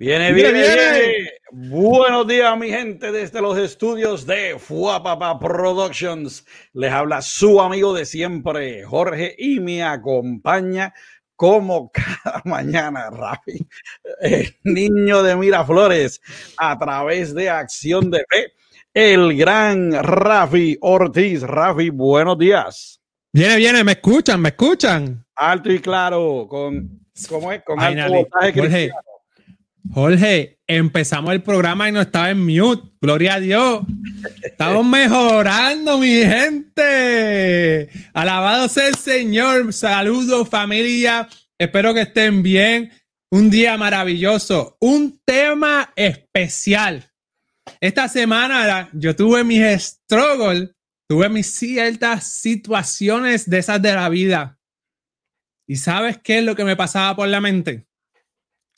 Viene, viene, viene, Buenos días, mi gente, desde los estudios de Fuapapa Productions. Les habla su amigo de siempre, Jorge, y me acompaña como cada mañana, Rafi, el niño de Miraflores, a través de Acción de Fe, el gran Rafi Ortiz. Rafi, buenos días. Viene, viene, me escuchan, me escuchan. Alto y claro, con, ¿cómo es? Con alto Jorge, Jorge, empezamos el programa y no estaba en mute. Gloria a Dios. Estamos mejorando, mi gente. Alabado sea el Señor. Saludos, familia. Espero que estén bien. Un día maravilloso. Un tema especial. Esta semana yo tuve mis struggles, tuve mis ciertas situaciones de esas de la vida. ¿Y sabes qué es lo que me pasaba por la mente?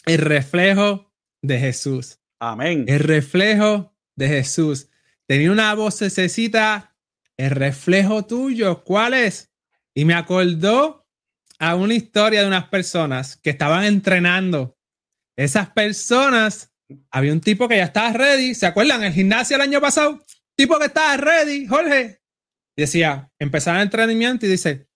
El reflejo de Jesús. Amén. El reflejo de Jesús. Tenía una vocecita, el reflejo tuyo, ¿cuál es? Y me acordó a una historia de unas personas que estaban entrenando. Esas personas, había un tipo que ya estaba ready, ¿se acuerdan? El gimnasio el año pasado, tipo que estaba ready, Jorge. decía, empezaba el entrenamiento y dice,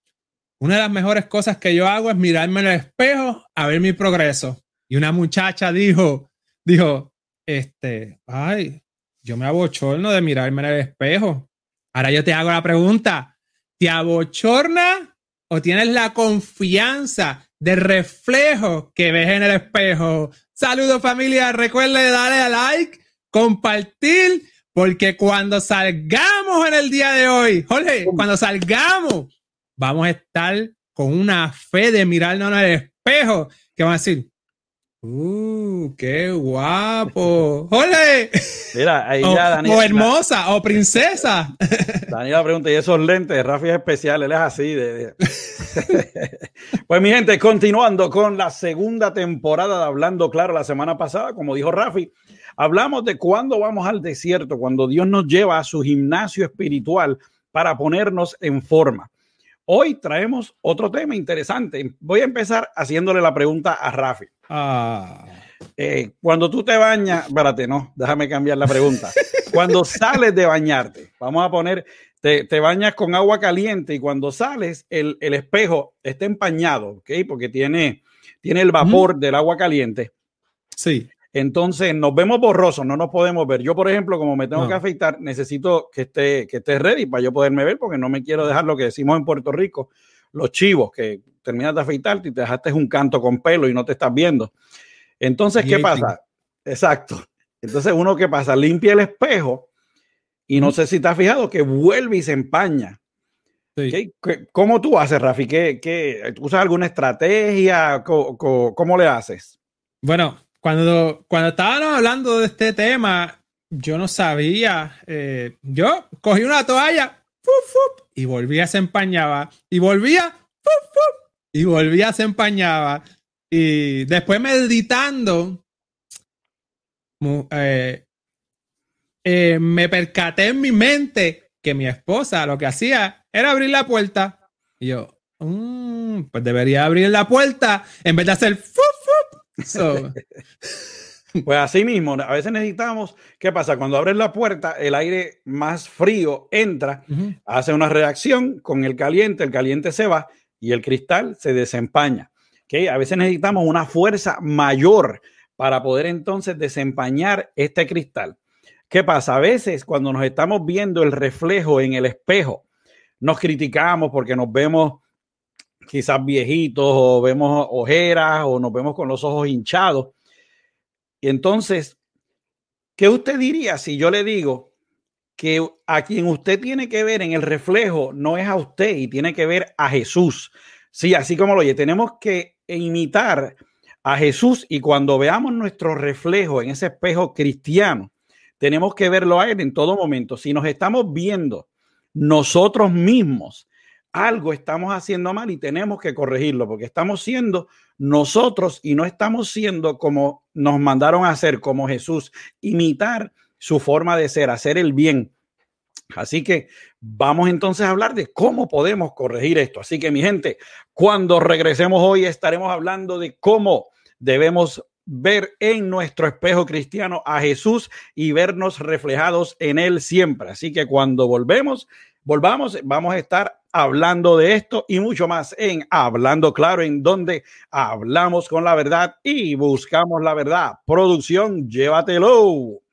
una de las mejores cosas que yo hago es mirarme en el espejo a ver mi progreso. Y una muchacha dijo, dijo, este, ay, yo me abochorno de mirarme en el espejo. Ahora yo te hago la pregunta, ¿te abochorna o tienes la confianza de reflejo que ves en el espejo? Saludos familia, recuerde darle a like, compartir, porque cuando salgamos en el día de hoy, Jorge, cuando salgamos, vamos a estar con una fe de mirarnos en el espejo, que van a decir, ¡Uh, qué guapo! ¡Ole! Mira, ahí o, ya Daniel. O hermosa, o princesa. Daniela pregunta, ¿y esos lentes? Rafi es especial, él es así. De, pues mi gente, continuando con la segunda temporada de Hablando Claro la semana pasada, como dijo Rafi, hablamos de cuándo vamos al desierto, cuando Dios nos lleva a su gimnasio espiritual para ponernos en forma. Hoy traemos otro tema interesante. Voy a empezar haciéndole la pregunta a Rafi. Ah. Eh, cuando tú te bañas, espérate, no, déjame cambiar la pregunta. Cuando sales de bañarte, vamos a poner, te, bañas con agua caliente y cuando sales, el, espejo está empañado, ¿ok? Porque tiene, tiene el vapor del agua caliente. Sí. Entonces nos vemos borrosos, no nos podemos ver. Yo, por ejemplo, como me tengo que afeitar, necesito que esté, que esté ready para yo poderme ver, porque no me quiero dejar lo que decimos en Puerto Rico, los chivos, que terminas de afeitarte y te dejaste un canto con pelo y no te estás viendo. Entonces, ¿qué pasa? Exacto. Entonces, uno que pasa, limpia el espejo y no sé si te has fijado que vuelve y se empaña. ¿Cómo tú haces, Rafi? ¿Qué, qué, ¿Usas alguna estrategia? ¿Cómo, le haces? Bueno, cuando, cuando estábamos hablando de este tema, yo no sabía. Eh, yo cogí una toalla y volvía, se empañaba. Y volvía y volvía, se empañaba. Y después meditando, eh, eh, me percaté en mi mente que mi esposa lo que hacía era abrir la puerta. Y yo, mm, pues debería abrir la puerta en vez de hacer pues así mismo, a veces necesitamos, ¿qué pasa? Cuando abres la puerta, el aire más frío entra, hace una reacción con el caliente, el caliente se va y el cristal se desempaña. ¿Okay? A veces necesitamos una fuerza mayor para poder entonces desempañar este cristal. ¿Qué pasa? A veces cuando nos estamos viendo el reflejo en el espejo, nos criticamos porque nos vemos quizás viejitos o vemos ojeras o nos vemos con los ojos hinchados. Y entonces, ¿qué usted diría si yo le digo que a quien usted tiene que ver en el reflejo no es a usted y tiene que ver a Jesús? Sí, así como lo oye, tenemos que imitar a Jesús y cuando veamos nuestro reflejo en ese espejo cristiano, tenemos que verlo a Él en todo momento. Si nos estamos viendo nosotros mismos, algo estamos haciendo mal y tenemos que corregirlo porque estamos siendo nosotros y no estamos siendo como nos mandaron a hacer, como Jesús, imitar su forma de ser, hacer el bien. Así que vamos entonces a hablar de cómo podemos corregir esto. Así que mi gente, cuando regresemos hoy estaremos hablando de cómo debemos ver en nuestro espejo cristiano a Jesús y vernos reflejados en Él siempre. Así que cuando volvemos, volvamos, vamos a estar hablando de esto y mucho más en Hablando Claro, en donde hablamos con la verdad y buscamos la verdad. Producción, llévatelo.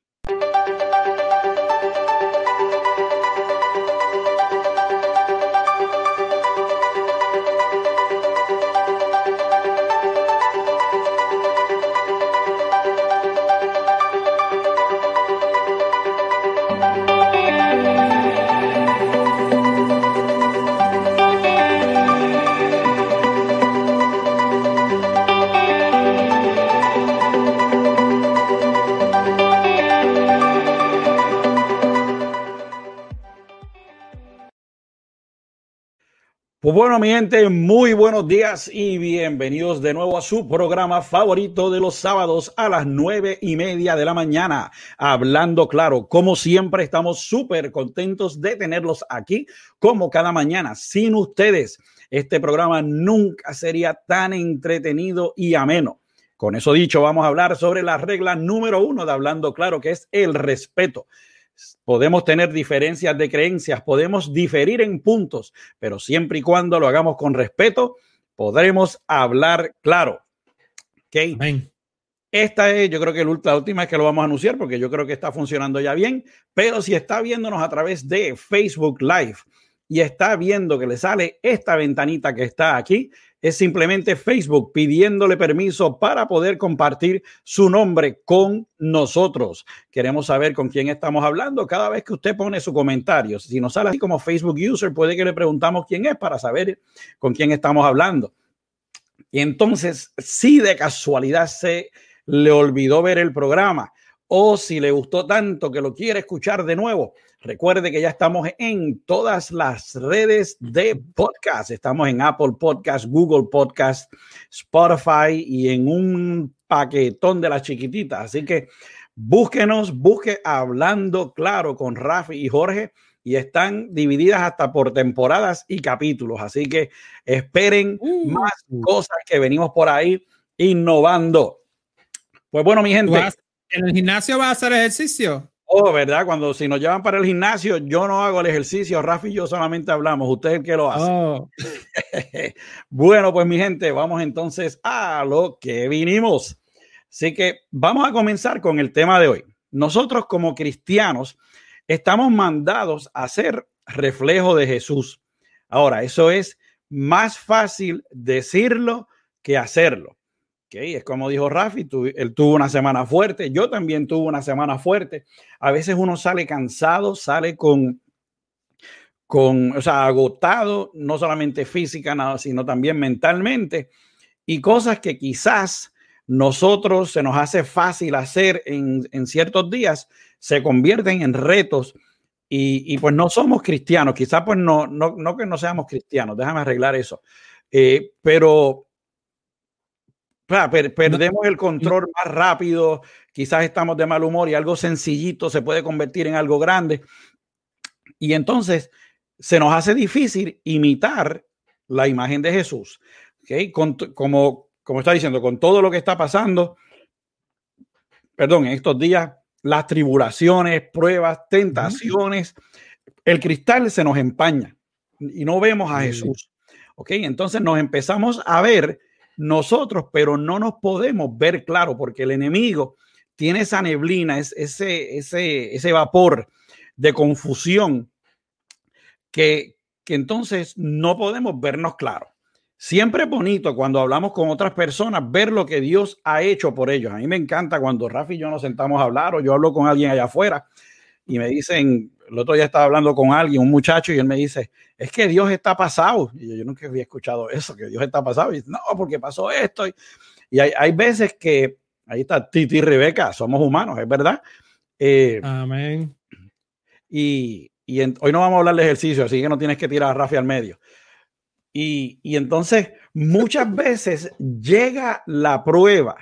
Pues bueno, mi gente, muy buenos días y bienvenidos de nuevo a su programa favorito de los sábados a las nueve y media de la mañana. Hablando claro, como siempre, estamos súper contentos de tenerlos aquí como cada mañana. Sin ustedes, este programa nunca sería tan entretenido y ameno. Con eso dicho, vamos a hablar sobre la regla número uno de Hablando Claro, que es el respeto. Podemos tener diferencias de creencias, podemos diferir en puntos, pero siempre y cuando lo hagamos con respeto, podremos hablar claro. Okay. Esta es, yo creo que la última es que lo vamos a anunciar porque yo creo que está funcionando ya bien, pero si está viéndonos a través de Facebook Live y está viendo que le sale esta ventanita que está aquí, es simplemente Facebook pidiéndole permiso para poder compartir su nombre con nosotros. Queremos saber con quién estamos hablando cada vez que usted pone su comentario. Si nos sale así como Facebook User, puede que le preguntamos quién es para saber con quién estamos hablando. Y entonces, si de casualidad se le olvidó ver el programa o si le gustó tanto que lo quiere escuchar de nuevo, Recuerde que ya estamos en todas las redes de podcast. Estamos en Apple Podcast, Google Podcast, Spotify y en un paquetón de las chiquititas. Así que búsquenos, busque Hablando Claro con Rafi y Jorge y están divididas hasta por temporadas y capítulos. Así que esperen uh. más cosas que venimos por ahí innovando. Pues bueno, mi gente. ¿En el gimnasio va a hacer ejercicio? Oh, ¿verdad? Cuando si nos llevan para el gimnasio, yo no hago el ejercicio, Rafi y yo solamente hablamos, usted es el que lo hace. Oh. bueno, pues mi gente, vamos entonces a lo que vinimos. Así que vamos a comenzar con el tema de hoy. Nosotros como cristianos estamos mandados a ser reflejo de Jesús. Ahora, eso es más fácil decirlo que hacerlo. Es como dijo Rafi, él tuvo una semana fuerte, yo también tuve una semana fuerte. A veces uno sale cansado, sale con, con, o sea, agotado, no solamente física, sino también mentalmente. Y cosas que quizás nosotros se nos hace fácil hacer en, en ciertos días, se convierten en retos. Y, y, pues no somos cristianos, quizás pues no, no, no que no seamos cristianos, déjame arreglar eso. Eh, pero perdemos el control más rápido, quizás estamos de mal humor y algo sencillito se puede convertir en algo grande. Y entonces se nos hace difícil imitar la imagen de Jesús. ¿okay? como, como está diciendo, con todo lo que está pasando, perdón, en estos días, las tribulaciones, pruebas, tentaciones, el cristal se nos empaña y no vemos a Jesús. ¿ok? Entonces nos empezamos a ver nosotros, pero no nos podemos ver claro porque el enemigo tiene esa neblina, ese, ese, ese vapor de confusión que, que entonces no podemos vernos claro. Siempre es bonito cuando hablamos con otras personas ver lo que Dios ha hecho por ellos. A mí me encanta cuando Rafi y yo nos sentamos a hablar o yo hablo con alguien allá afuera y me dicen, el otro día estaba hablando con alguien, un muchacho, y él me dice, es que Dios está pasado. Y yo, nunca había escuchado eso, que Dios está pasado. Y dice, no, porque pasó esto. Y, hay, hay, veces que, ahí está Titi y Rebeca, somos humanos, es verdad. Eh, Amén. Y, y hoy no vamos a hablar de ejercicio, así que no tienes que tirar a Rafi al medio. Y, y entonces, muchas veces llega la prueba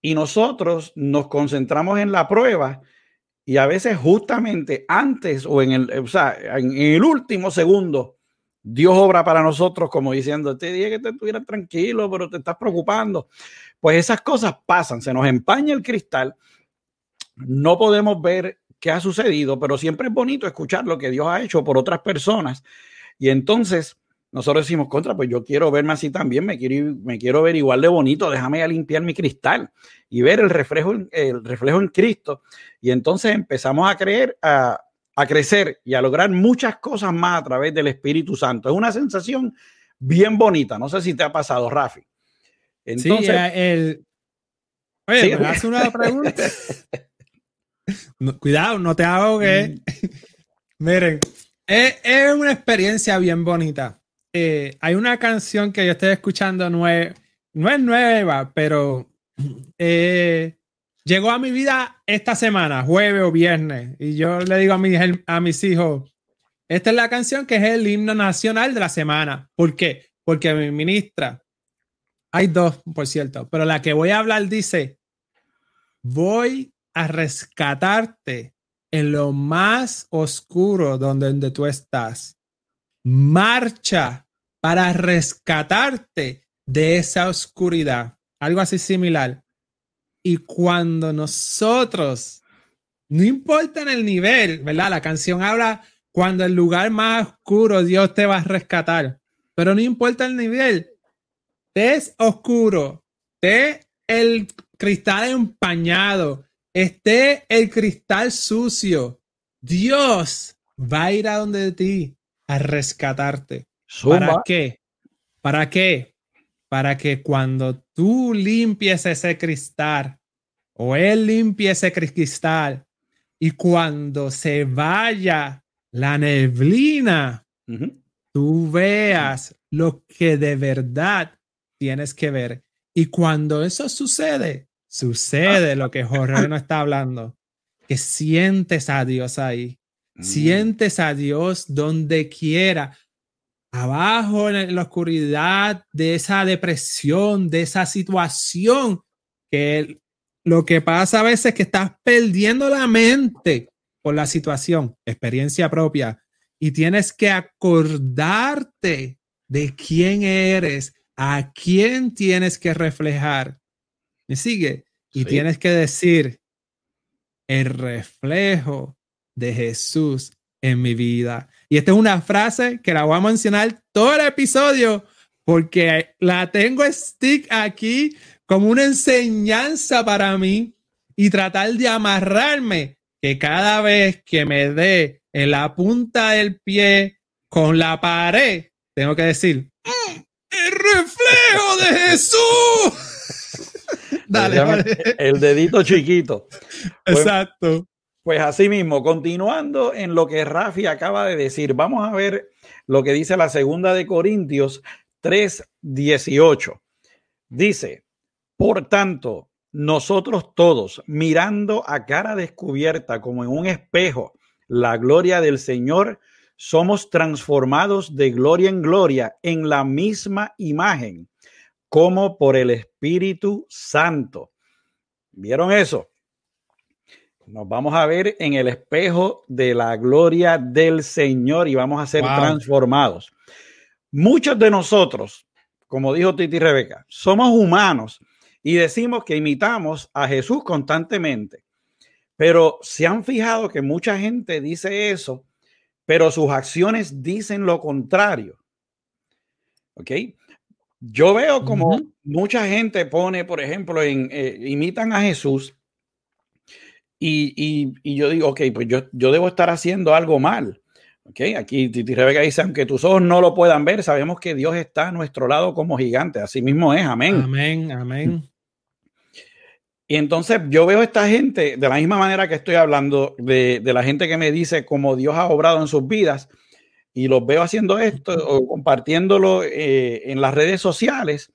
y nosotros nos concentramos en la prueba y a veces justamente antes o en el, o sea, en el último segundo Dios obra para nosotros como diciendo, te dije que te estuvieras tranquilo, pero te estás preocupando. Pues esas cosas pasan, se nos empaña el cristal, no podemos ver qué ha sucedido, pero siempre es bonito escuchar lo que Dios ha hecho por otras personas. Y entonces nosotros decimos, contra, pues yo quiero verme así también, me quiero, me quiero ver igual de bonito, déjame ya limpiar mi cristal y ver el reflejo, el reflejo en Cristo. Y entonces empezamos a creer, a, a crecer y a lograr muchas cosas más a través del Espíritu Santo. Es una sensación bien bonita. No sé si te ha pasado, Rafi. Entonces, sí, el... Oye, ¿me hace una pregunta? cuidado, no te hago que... Mm. Miren, es, es, una experiencia bien bonita. Eh, hay una canción que yo estoy escuchando, no es, no es nueva, pero eh, llegó a mi vida esta semana, jueves o viernes, y yo le digo a, mi, a mis hijos, esta es la canción que es el himno nacional de la semana. ¿Por qué? Porque mi ministra, hay dos, por cierto, pero la que voy a hablar dice, voy a rescatarte en lo más oscuro donde, donde tú estás. Marcha para rescatarte de esa oscuridad. Algo así similar. Y cuando nosotros, no importa en el nivel, ¿verdad? La canción habla cuando el lugar más oscuro Dios te va a rescatar, pero no importa el nivel, te es oscuro, te el cristal empañado, esté el cristal sucio, Dios va a ir a donde de ti a rescatarte. ¿Para qué? ¿Para qué? Para que cuando tú limpies ese cristal o él limpie ese cristal y cuando se vaya la neblina, tú veas lo que de verdad tienes que ver. Y cuando eso sucede, sucede lo que Jorge no está hablando, que sientes a Dios ahí, mm. sientes a Dios donde quiera, abajo en la oscuridad de esa depresión, de esa situación, que lo que pasa a veces es que estás perdiendo la mente por la situación, experiencia propia, y tienes que acordarte de quién eres, a quién tienes que reflejar. ¿Me sigue? Y tienes que decir, el reflejo de Jesús en mi vida. Y esta es una frase que la voy a mencionar todo el episodio porque la tengo stick aquí como una enseñanza para mí y tratar de amarrarme que cada vez que me dé en la punta del pie con la pared, tengo que decir, el reflejo de Jesús. Dale, El dedito chiquito. Pues, Exacto. Pues así mismo, continuando en lo que Rafi acaba de decir, vamos a ver lo que dice la segunda de Corintios 3:18. Dice, por tanto, nosotros todos, mirando a cara descubierta como en un espejo la gloria del Señor, somos transformados de gloria en gloria en la misma imagen, como por el Espíritu Santo. ¿Vieron eso? Nos vamos a ver en el espejo de la gloria del Señor y vamos a ser transformados. Muchos de nosotros, como dijo Titi Rebeca, somos humanos y decimos que imitamos a Jesús constantemente. Pero se han fijado que mucha gente dice eso, pero sus acciones dicen lo contrario. ¿Ok? Yo veo como mucha gente pone, por ejemplo, en, eh, imitan a Jesús y, yo digo, ok, pues yo, yo debo estar haciendo algo mal. Okay, aquí Titi Rebeca dice, aunque tus ojos no lo puedan ver, sabemos que Dios está a nuestro lado como gigante. Así mismo es, amén. Amén, amén. Y entonces yo veo a esta gente, de la misma manera que estoy hablando de, la gente que me dice cómo Dios ha obrado en sus vidas, y los veo haciendo esto o compartiéndolo eh, en las redes sociales,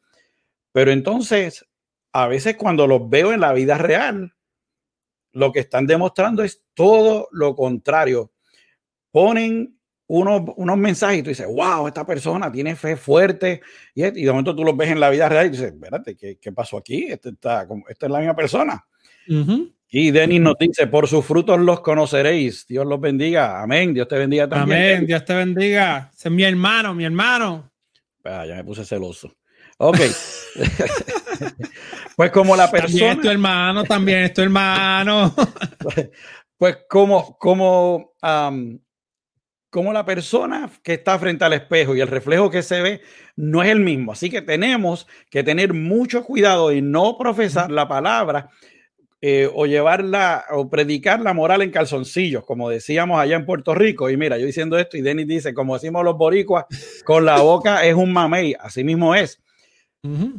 pero entonces a veces cuando los veo en la vida real, lo que están demostrando es todo lo contrario. Ponen unos, unos mensajes y tú dices, wow, esta persona tiene fe fuerte. Y, de momento tú los ves en la vida real y dices, espérate, ¿qué, qué pasó aquí? Este está, esta es la misma persona. Y Denis nos dice, por sus frutos los conoceréis. Dios los bendiga. Amén. Dios te bendiga también. Amén. Dios te bendiga. Ese es mi hermano, mi hermano. Ah, ya me puse celoso. Ok. pues como la persona... También es tu hermano, también es tu hermano. pues como, como, como la persona que está frente al espejo y el reflejo que se ve no es el mismo. Así que tenemos que tener mucho cuidado y no profesar la palabra eh, o llevarla o predicar la moral en calzoncillos, como decíamos allá en Puerto Rico. Y mira, yo diciendo esto y Denis dice, como decimos los boricuas, con la boca es un mamey, así mismo es.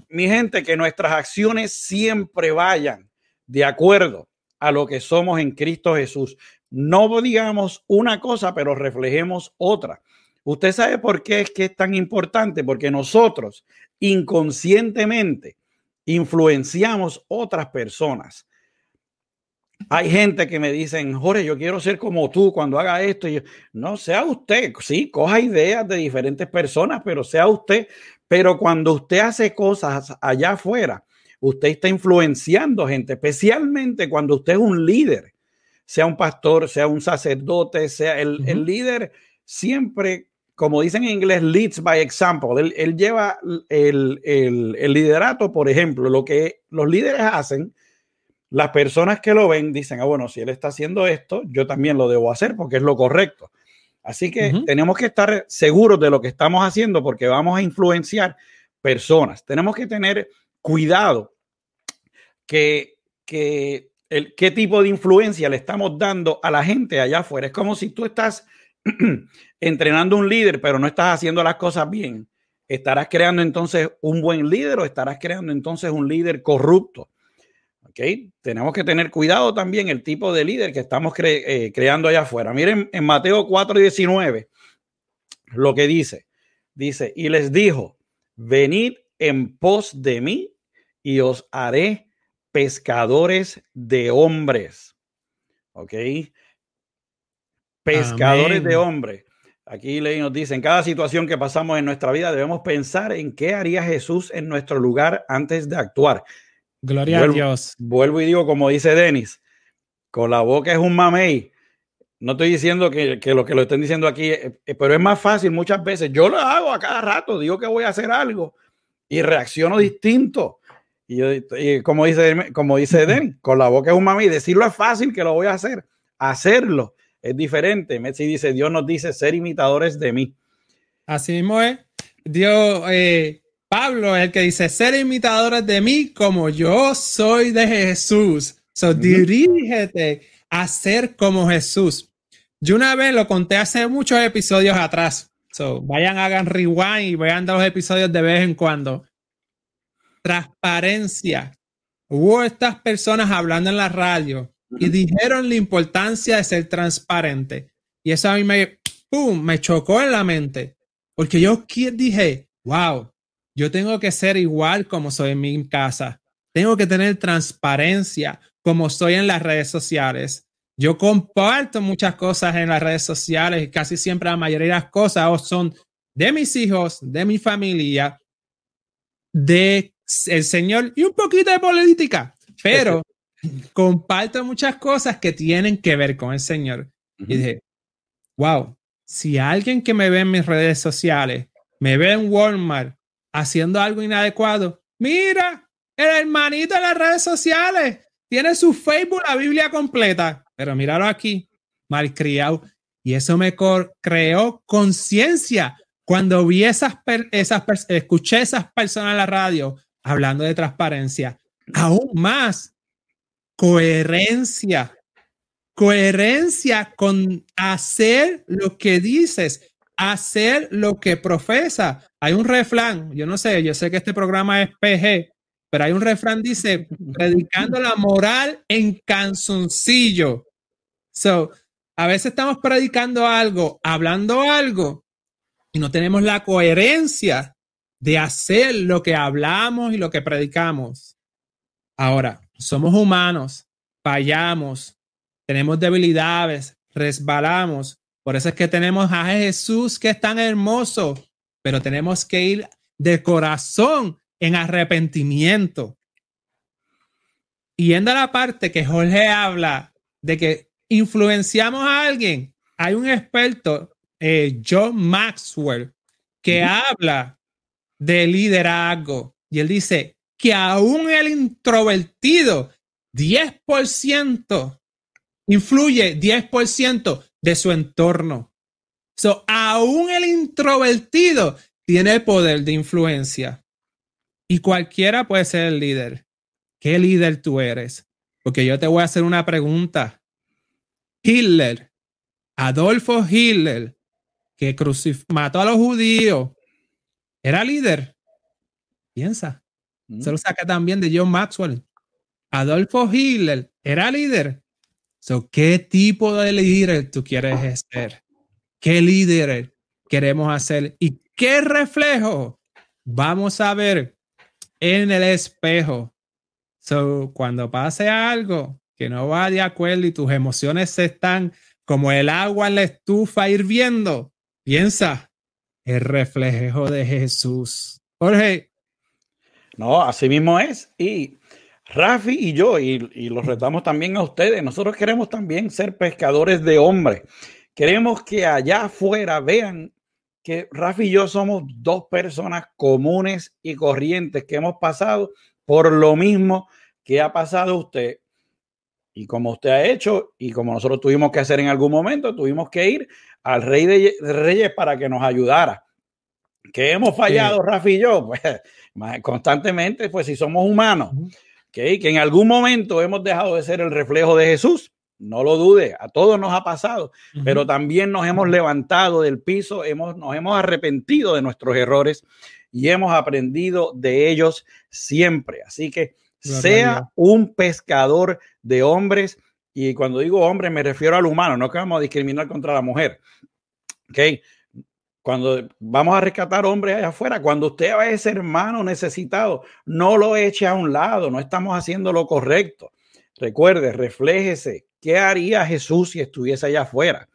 Mi gente, que nuestras acciones siempre vayan de acuerdo a lo que somos en Cristo Jesús. No digamos una cosa, pero reflejemos otra. Usted sabe por qué es que es tan importante, porque nosotros inconscientemente influenciamos otras personas. Hay gente que me dicen, Jorge, yo quiero ser como tú cuando haga esto. Y no, sea usted, sí, coja ideas de diferentes personas, pero sea usted. Pero cuando usted hace cosas allá afuera, usted está influenciando gente, especialmente cuando usted es un líder, sea un pastor, sea un sacerdote, sea el, el líder, siempre, como dicen en inglés, leads by example. Él, lleva el, el, el liderato, por ejemplo, lo que los líderes hacen las personas que lo ven dicen, ah, bueno, si él está haciendo esto, yo también lo debo hacer porque es lo correcto. Así que tenemos que estar seguros de lo que estamos haciendo porque vamos a influenciar personas. Tenemos que tener cuidado que, que el, qué tipo de influencia le estamos dando a la gente allá afuera. Es como si tú estás entrenando un líder, pero no estás haciendo las cosas bien. ¿Estarás creando entonces un buen líder o estarás creando entonces un líder corrupto? Tenemos que tener cuidado también el tipo de líder que estamos eh, creando allá afuera. Miren en Mateo 4, 19, lo que dice. Dice, y les dijo, venid en pos de mí y os haré pescadores de hombres. ¿Ok? Pescadores de hombres. Aquí nos dice, en cada situación que pasamos en nuestra vida debemos pensar en qué haría Jesús en nuestro lugar antes de actuar. Gloria a Dios. Vuelvo y digo, como dice Denis, con la boca es un mamey. No estoy diciendo que, lo que lo estén diciendo aquí, eh, eh, pero es más fácil muchas veces. Yo lo hago a cada rato, digo que voy a hacer algo y reacciono distinto. Y, como dice, como dice Denis, con la boca es un mamey. Decirlo es fácil que lo voy a hacer. Hacerlo es diferente. Messi dice, Dios nos dice ser imitadores de mí. Así mismo es. Dios, eh, Pablo es el que dice, ser imitadores de mí como yo soy de Jesús. So, dirígete a ser como Jesús. Yo una vez lo conté hace muchos episodios atrás. So, vayan, hagan rewind y vean los episodios de vez en cuando. Transparencia. Hubo estas personas hablando en la radio y dijeron la importancia de ser transparente. Y eso a mí me, ¡pum! me chocó en la mente. Porque yo dije, wow, yo tengo que ser igual como soy en mi casa. Tengo que tener transparencia como soy en las redes sociales. Yo comparto muchas cosas en las redes sociales y casi siempre la mayoría de las cosas son de mis hijos, de mi familia, de el Señor y un poquito de política, pero comparto muchas cosas que tienen que ver con el Señor. Y dije, wow, si alguien que me ve en mis redes sociales, me ve en Walmart haciendo algo inadecuado. Mira, el hermanito en las redes sociales tiene su Facebook, la Biblia completa. Pero míralo aquí, malcriado. Y eso me creó conciencia cuando vi esas, esas escuché esas personas en la radio hablando de transparencia. Aún más, coherencia. Coherencia con hacer lo que dices hacer lo que profesa. Hay un refrán, yo no sé, yo sé que este programa es PG, pero hay un refrán dice, predicando la moral en canzoncillo. So, a veces estamos predicando algo, hablando algo, y no tenemos la coherencia de hacer lo que hablamos y lo que predicamos. Ahora, somos humanos, fallamos, tenemos debilidades, resbalamos, por eso es que tenemos a Jesús que es tan hermoso, pero tenemos que ir de corazón en arrepentimiento. Y yendo a la parte que Jorge habla de que influenciamos a alguien, hay un experto, eh, John Maxwell, que habla de liderazgo. Y él dice que aún el introvertido, 10% influye 10% de su entorno. So, aún el introvertido tiene poder de influencia. Y cualquiera puede ser el líder. ¿Qué líder tú eres? Porque yo te voy a hacer una pregunta. Hitler, Adolfo Hitler, que mató a los judíos, ¿era líder? Piensa. Mm. Se lo saca también de John Maxwell. Adolfo Hitler, ¿era líder? So, ¿Qué tipo de líder tú quieres ser? ¿Qué líder queremos hacer? ¿Y qué reflejo vamos a ver en el espejo? So, cuando pase algo que no va de acuerdo y tus emociones están como el agua en la estufa hirviendo, piensa, el reflejo de Jesús. Jorge. No, así mismo es. Y Rafi y yo, y, los retamos también a ustedes, nosotros queremos también ser pescadores de hombres. Queremos que allá afuera vean que Rafi y yo somos dos personas comunes y corrientes que hemos pasado por lo mismo que ha pasado usted. Y como usted ha hecho y como nosotros tuvimos que hacer en algún momento, tuvimos que ir al Rey de Reyes para que nos ayudara. Que hemos fallado, Rafi y yo, pues constantemente, pues si somos humanos que en algún momento hemos dejado de ser el reflejo de Jesús. No lo dude, a todos nos ha pasado, pero también nos hemos levantado del piso, hemos, nos hemos arrepentido de nuestros errores y hemos aprendido de ellos siempre. Así que sea un pescador de hombres, y cuando digo hombre me refiero al humano, no que vamos a discriminar contra la mujer. Okay. Cuando vamos a rescatar hombres allá afuera, cuando usted va a ese hermano necesitado, no lo eche a un lado, no estamos haciendo lo correcto. Recuerde, refléjese. ¿Qué haría Jesús si estuviese allá afuera?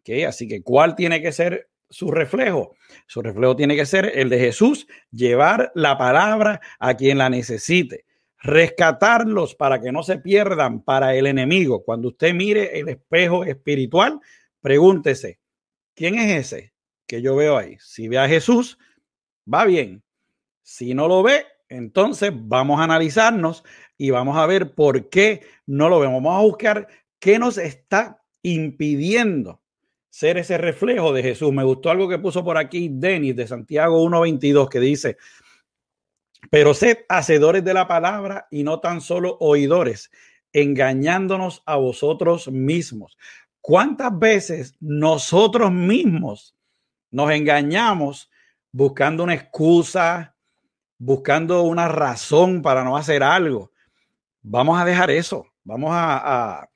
¿Okay? Así que, ¿cuál tiene que ser su reflejo? Su reflejo tiene que ser el de Jesús, llevar la palabra a quien la necesite, rescatarlos para que no se pierdan para el enemigo. Cuando usted mire el espejo espiritual, pregúntese, ¿quién es ese? que yo veo ahí. Si ve a Jesús, va bien. Si no lo ve, entonces vamos a analizarnos y vamos a ver por qué no lo vemos. Vamos a buscar qué nos está impidiendo ser ese reflejo de Jesús. Me gustó algo que puso por aquí Denis de Santiago 1.22 que dice, pero sed hacedores de la palabra y no tan solo oidores, engañándonos a vosotros mismos. ¿Cuántas veces nosotros mismos nos engañamos buscando una excusa, buscando una razón para no hacer algo. Vamos a dejar eso. Vamos a,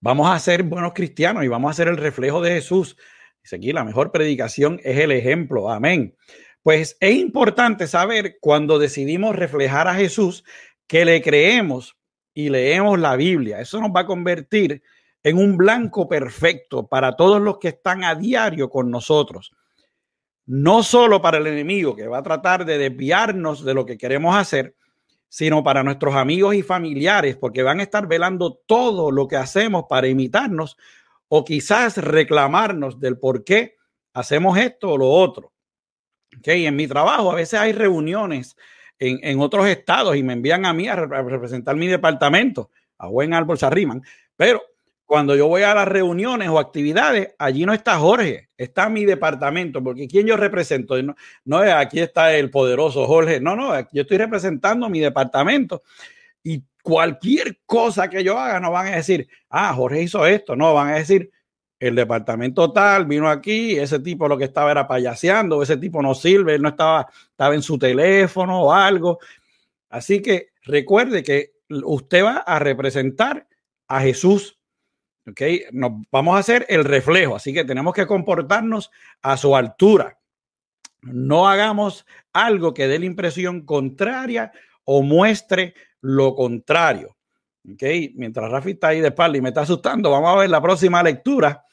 vamos a ser buenos cristianos y vamos a ser el reflejo de Jesús. Dice aquí, la mejor predicación es el ejemplo. Amén. Pues es importante saber cuando decidimos reflejar a Jesús que le creemos y leemos la Biblia. Eso nos va a convertir en un blanco perfecto para todos los que están a diario con nosotros. No solo para el enemigo que va a tratar de desviarnos de lo que queremos hacer, sino para nuestros amigos y familiares, porque van a estar velando todo lo que hacemos para imitarnos o quizás reclamarnos del por qué hacemos esto o lo otro. Okay, en mi trabajo a veces hay reuniones en, en otros estados y me envían a mí a, representar mi departamento. A buen árbol se arriman, pero cuando yo voy a las reuniones o actividades, allí no está Jorge, está mi departamento, porque ¿quién yo represento? No, no aquí está el poderoso Jorge, no, no, yo estoy representando mi departamento y cualquier cosa que yo haga no van a decir, ah, Jorge hizo esto, no, van a decir, el departamento tal vino aquí, ese tipo lo que estaba era payaseando, ese tipo no sirve, él no estaba, estaba en su teléfono o algo. Así que recuerde que usted va a representar a Jesús ¿ok? Nos vamos a hacer el reflejo, así que tenemos que comportarnos a su altura. No hagamos algo que dé la impresión contraria o muestre lo contrario. ¿ok? Mientras Rafi está ahí de espalda y me está asustando, vamos a ver la próxima lectura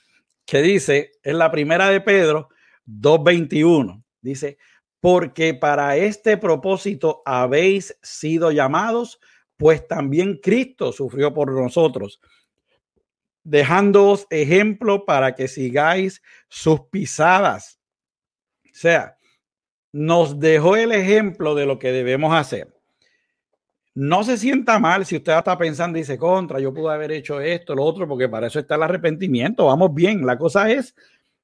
que dice, es la primera de Pedro 2.21. Dice, porque para este propósito habéis sido llamados pues también Cristo sufrió por nosotros, dejándoos ejemplo para que sigáis sus pisadas. O sea, nos dejó el ejemplo de lo que debemos hacer. No se sienta mal si usted está pensando y dice, contra, yo pude haber hecho esto, lo otro, porque para eso está el arrepentimiento. Vamos bien. La cosa es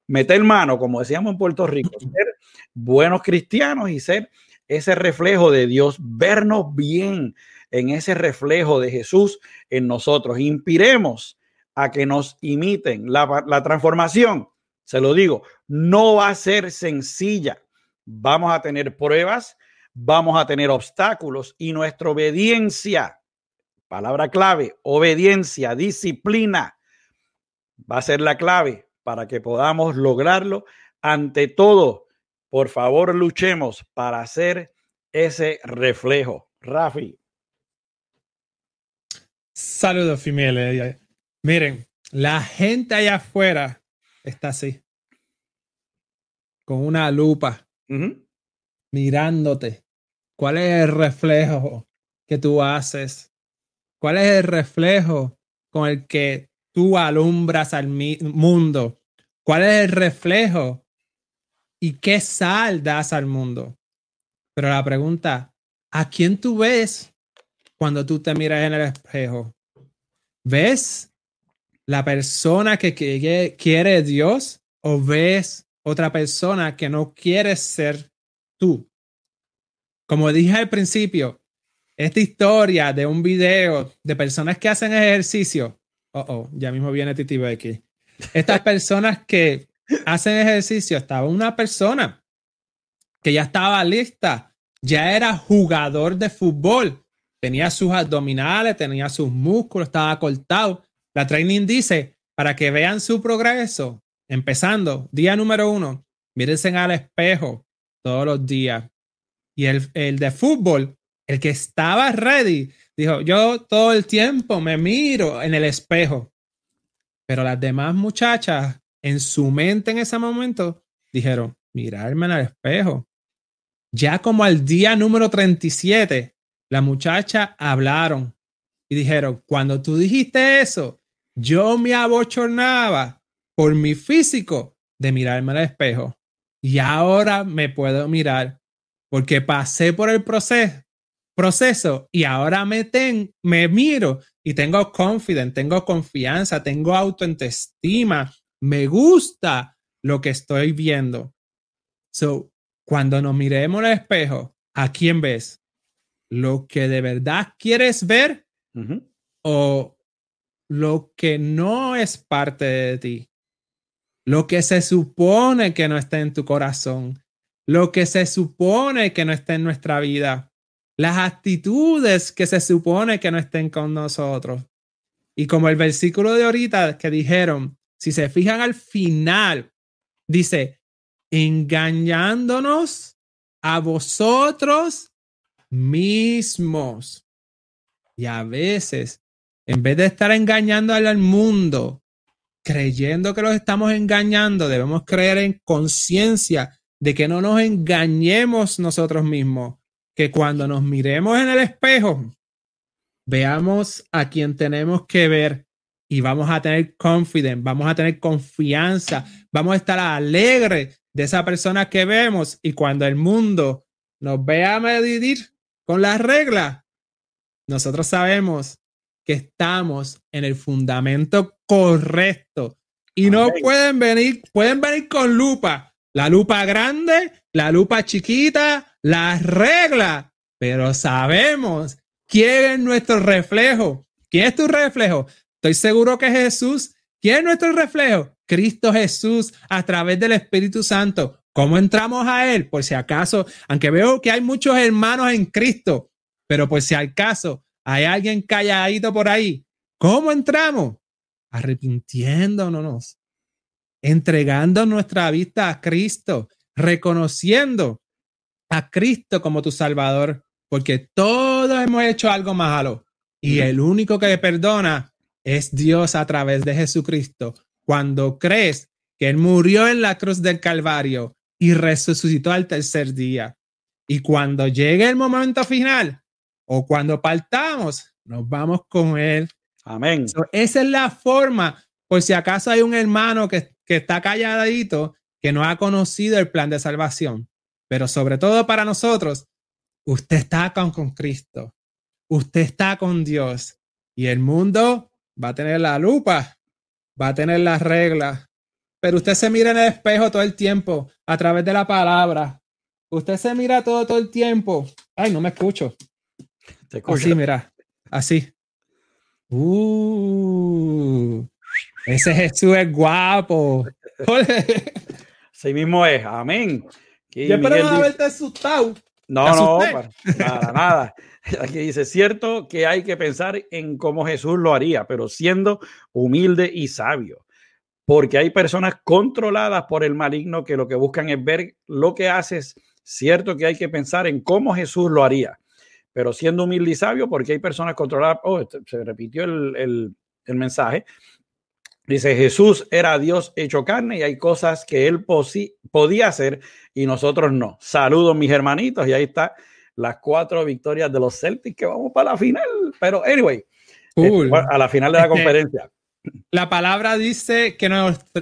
meter mano, como decíamos en Puerto Rico, ser buenos cristianos y ser ese reflejo de Dios, vernos bien en ese reflejo de Jesús en nosotros. Inspiremos a que nos imiten. La, la transformación, se lo digo, no va a ser sencilla. Vamos a tener pruebas, vamos a tener obstáculos y nuestra obediencia, palabra clave, obediencia, disciplina, va a ser la clave para que podamos lograrlo. Ante todo, por favor, luchemos para hacer ese reflejo. Rafi. Saludos, Fimele. Miren, la gente allá afuera está así, con una lupa, mirándote. ¿Cuál es el reflejo que tú haces? ¿Cuál es el reflejo con el que tú alumbras al mundo? ¿Cuál es el reflejo y qué sal das al mundo? Pero la pregunta, ¿a quién tú ves cuando tú te miras en el espejo? ¿Ves la persona que, que quiere Dios o ves otra persona que no quiere ser tú? Como dije al principio, esta historia de un video de personas que hacen ejercicio, oh, oh, ya mismo viene Titi Becky. Estas personas que hacen ejercicio, estaba una persona que ya estaba lista, ya era jugador de fútbol, tenía sus abdominales, tenía sus músculos, estaba cortado. La training dice, para que vean su progreso, empezando, día número uno, mírense al espejo todos los días. Y el, el de fútbol, el que estaba ready, dijo, yo todo el tiempo me miro en el espejo. Pero las demás muchachas, en su mente en ese momento, dijeron, mirarme al espejo. Ya como al día número 37, la muchacha hablaron y dijeron, cuando tú dijiste eso, yo me abochornaba por mi físico de mirarme al espejo. Y ahora me puedo mirar porque pasé por el proceso, proceso y ahora me, ten, me miro y tengo confidence, tengo confianza, tengo autoestima, me gusta lo que estoy viendo. So, cuando nos miremos al espejo, ¿a quién ves? ¿Lo que de verdad quieres ver o lo que no es parte de ti? Lo que se supone que no está en tu corazón, lo que se supone que no está en nuestra vida las actitudes que se supone que no estén con nosotros. Y como el versículo de ahorita que dijeron, si se fijan al final, dice, engañándonos a vosotros mismos. Y a veces, en vez de estar engañando al mundo, creyendo que los estamos engañando, debemos creer en conciencia de que no nos engañemos nosotros mismos, que cuando nos miremos en el espejo, veamos a quien tenemos que ver y vamos a tener confidence, vamos a tener confianza, vamos a estar alegres de esa persona que vemos. Y cuando el mundo nos vea medir con las reglas, nosotros sabemos que estamos en el fundamento correcto y no pueden venir, pueden venir con lupa, la lupa grande, la lupa chiquita, las reglas, pero sabemos quién es nuestro reflejo. ¿Quién es tu reflejo? Estoy seguro que Jesús. ¿Quién es nuestro reflejo? Cristo Jesús a través del Espíritu Santo. ¿Cómo entramos a Él? Por si acaso, aunque veo que hay muchos hermanos en Cristo, pero por si acaso hay alguien calladito por ahí, ¿cómo entramos? Arrepintiéndonos, entregando nuestra vista a Cristo, reconociendo a Cristo como tu Salvador, porque todos hemos hecho algo malo y el único que perdona es Dios a través de Jesucristo. Cuando crees que Él murió en la cruz del Calvario y resucitó al tercer día. Y cuando llegue el momento final, o cuando partamos, nos vamos con Él. Amén. esa es la forma, por si acaso hay un hermano que, que está calladito, que no ha conocido el plan de salvación. Pero sobre todo para nosotros, usted está con, con Cristo, usted está con Dios y el mundo va a tener la lupa, va a tener las reglas, pero usted se mira en el espejo todo el tiempo a través de la palabra. Usted se mira todo, todo el tiempo. Ay, no me escucho. Así, mira. Así. Uh, ese Jesús es guapo. Así mismo es. Amén. Yo espero no haberte asustado. No, no, nada, nada. Aquí dice, cierto que hay que pensar en cómo Jesús lo haría, pero siendo humilde y sabio. Porque hay personas controladas por el maligno que lo que buscan es ver lo que haces. Cierto que hay que pensar en cómo Jesús lo haría, pero siendo humilde y sabio, porque hay personas controladas. Oh, este, se repitió el, el mensaje. Dice, Jesús era Dios hecho carne y hay cosas que él podía hacer y nosotros no. Saludos mis hermanitos y ahí está las cuatro victorias de los Celtics que vamos para la final. Pero anyway, este, a la final de la conferencia. La palabra dice que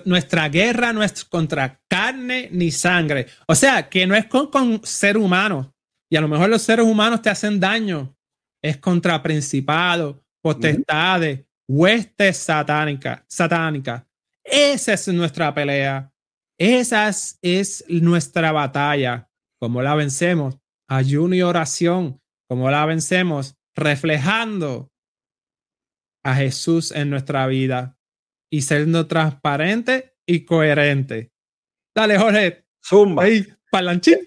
nuestra guerra no es contra carne ni sangre. O sea, que no es con, con ser humano. Y a lo mejor los seres humanos te hacen daño. Es contra principados, potestades, huestes satánicas. Satánica. Esa es nuestra pelea. Esa es nuestra batalla. ¿Cómo la vencemos? Ayuno y oración. ¿Cómo la vencemos? Reflejando a Jesús en nuestra vida y siendo transparente y coherente. Dale, Jorge. Zumba. Ahí, palanchín.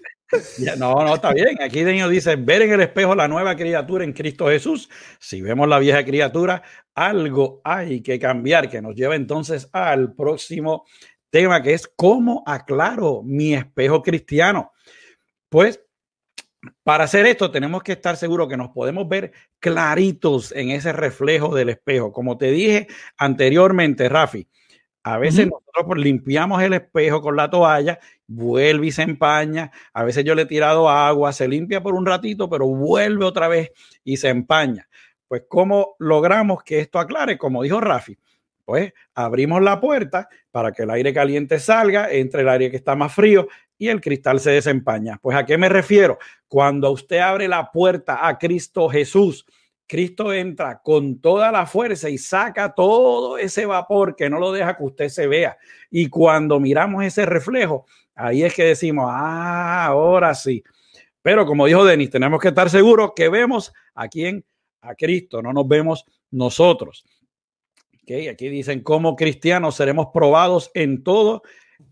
No, no, está bien. Aquí Deño dice, ver en el espejo la nueva criatura en Cristo Jesús. Si vemos la vieja criatura, algo hay que cambiar, que nos lleva entonces al próximo tema, que es cómo aclaro mi espejo cristiano. Pues para hacer esto tenemos que estar seguros que nos podemos ver claritos en ese reflejo del espejo. Como te dije anteriormente, Rafi, a veces nosotros limpiamos el espejo con la toalla, vuelve y se empaña. A veces yo le he tirado agua, se limpia por un ratito, pero vuelve otra vez y se empaña. Pues, ¿cómo logramos que esto aclare? Como dijo Rafi, pues abrimos la puerta para que el aire caliente salga, entre el aire que está más frío y el cristal se desempaña. Pues a qué me refiero? Cuando usted abre la puerta a Cristo Jesús, Cristo entra con toda la fuerza y saca todo ese vapor que no lo deja que usted se vea. Y cuando miramos ese reflejo, ahí es que decimos, ah, ahora sí. Pero como dijo Denis, tenemos que estar seguros que vemos a quién, a Cristo, no nos vemos nosotros. Okay, aquí dicen, como cristianos seremos probados en todo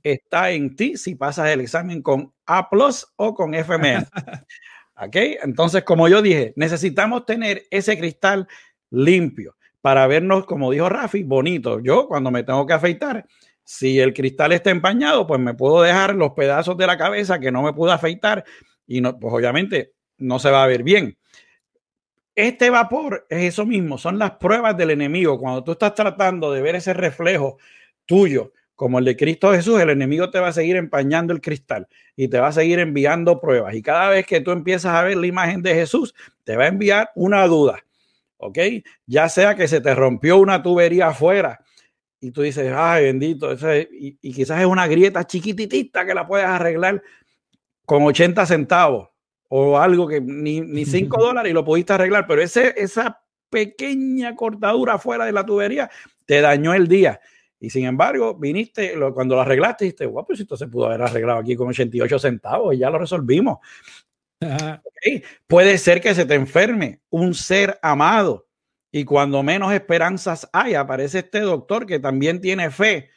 está en ti si pasas el examen con A o con FMN. ¿Ok? Entonces, como yo dije, necesitamos tener ese cristal limpio para vernos, como dijo Rafi, bonito. Yo cuando me tengo que afeitar, si el cristal está empañado, pues me puedo dejar los pedazos de la cabeza que no me pude afeitar y no, pues obviamente no se va a ver bien. Este vapor es eso mismo, son las pruebas del enemigo. Cuando tú estás tratando de ver ese reflejo tuyo como el de Cristo Jesús, el enemigo te va a seguir empañando el cristal y te va a seguir enviando pruebas. Y cada vez que tú empiezas a ver la imagen de Jesús, te va a enviar una duda. ¿Ok? Ya sea que se te rompió una tubería afuera y tú dices, ay, bendito, y, y, quizás es una grieta chiquititita que la puedes arreglar con 80 centavos o algo que ni, ni 5 dólares y lo pudiste arreglar, pero ese, esa pequeña cortadura afuera de la tubería te dañó el día. Y sin embargo, viniste, cuando lo arreglaste, dijiste, guau, pues esto se pudo haber arreglado aquí con 88 centavos y ya lo resolvimos. Puede ser que se te enferme un ser amado y cuando menos esperanzas hay, aparece este doctor que también tiene fe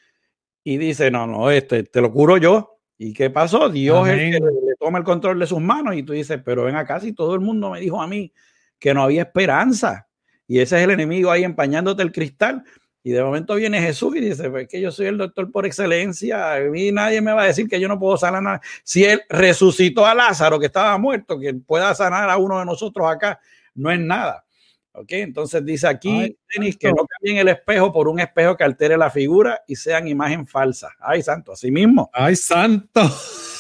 y dice, no, no, este, te lo curo yo. ¿Y qué pasó? Dios es el que le toma el control de sus manos y tú dices, pero ven acá, si todo el mundo me dijo a mí que no había esperanza y ese es el enemigo ahí empañándote el cristal y de momento viene Jesús y dice, pues que yo soy el doctor por excelencia, a mí nadie me va a decir que yo no puedo sanar nada. Si él resucitó a Lázaro que estaba muerto, que pueda sanar a uno de nosotros acá, no es nada. ¿Ok? Entonces dice aquí, que no cambien el espejo por un espejo que altere la figura y sean imagen falsa. Ay, santo, así mismo. Ay, santo.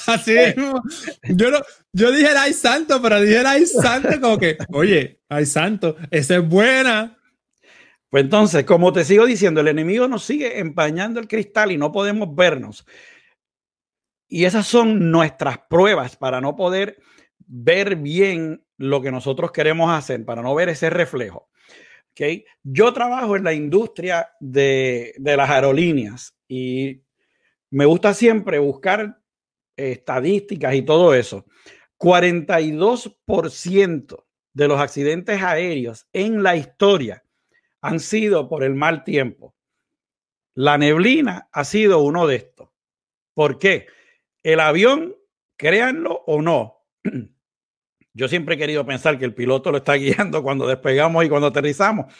Así mismo. Yo, no, yo dije ay santo, pero dije ay santo como que, oye, ay santo, esa es buena. Pues entonces, como te sigo diciendo, el enemigo nos sigue empañando el cristal y no podemos vernos. Y esas son nuestras pruebas para no poder ver bien lo que nosotros queremos hacer, para no ver ese reflejo. ¿Okay? Yo trabajo en la industria de, de las aerolíneas y me gusta siempre buscar estadísticas y todo eso. 42% de los accidentes aéreos en la historia han sido por el mal tiempo. La neblina ha sido uno de estos. ¿Por qué? El avión, créanlo o no, yo siempre he querido pensar que el piloto lo está guiando cuando despegamos y cuando aterrizamos,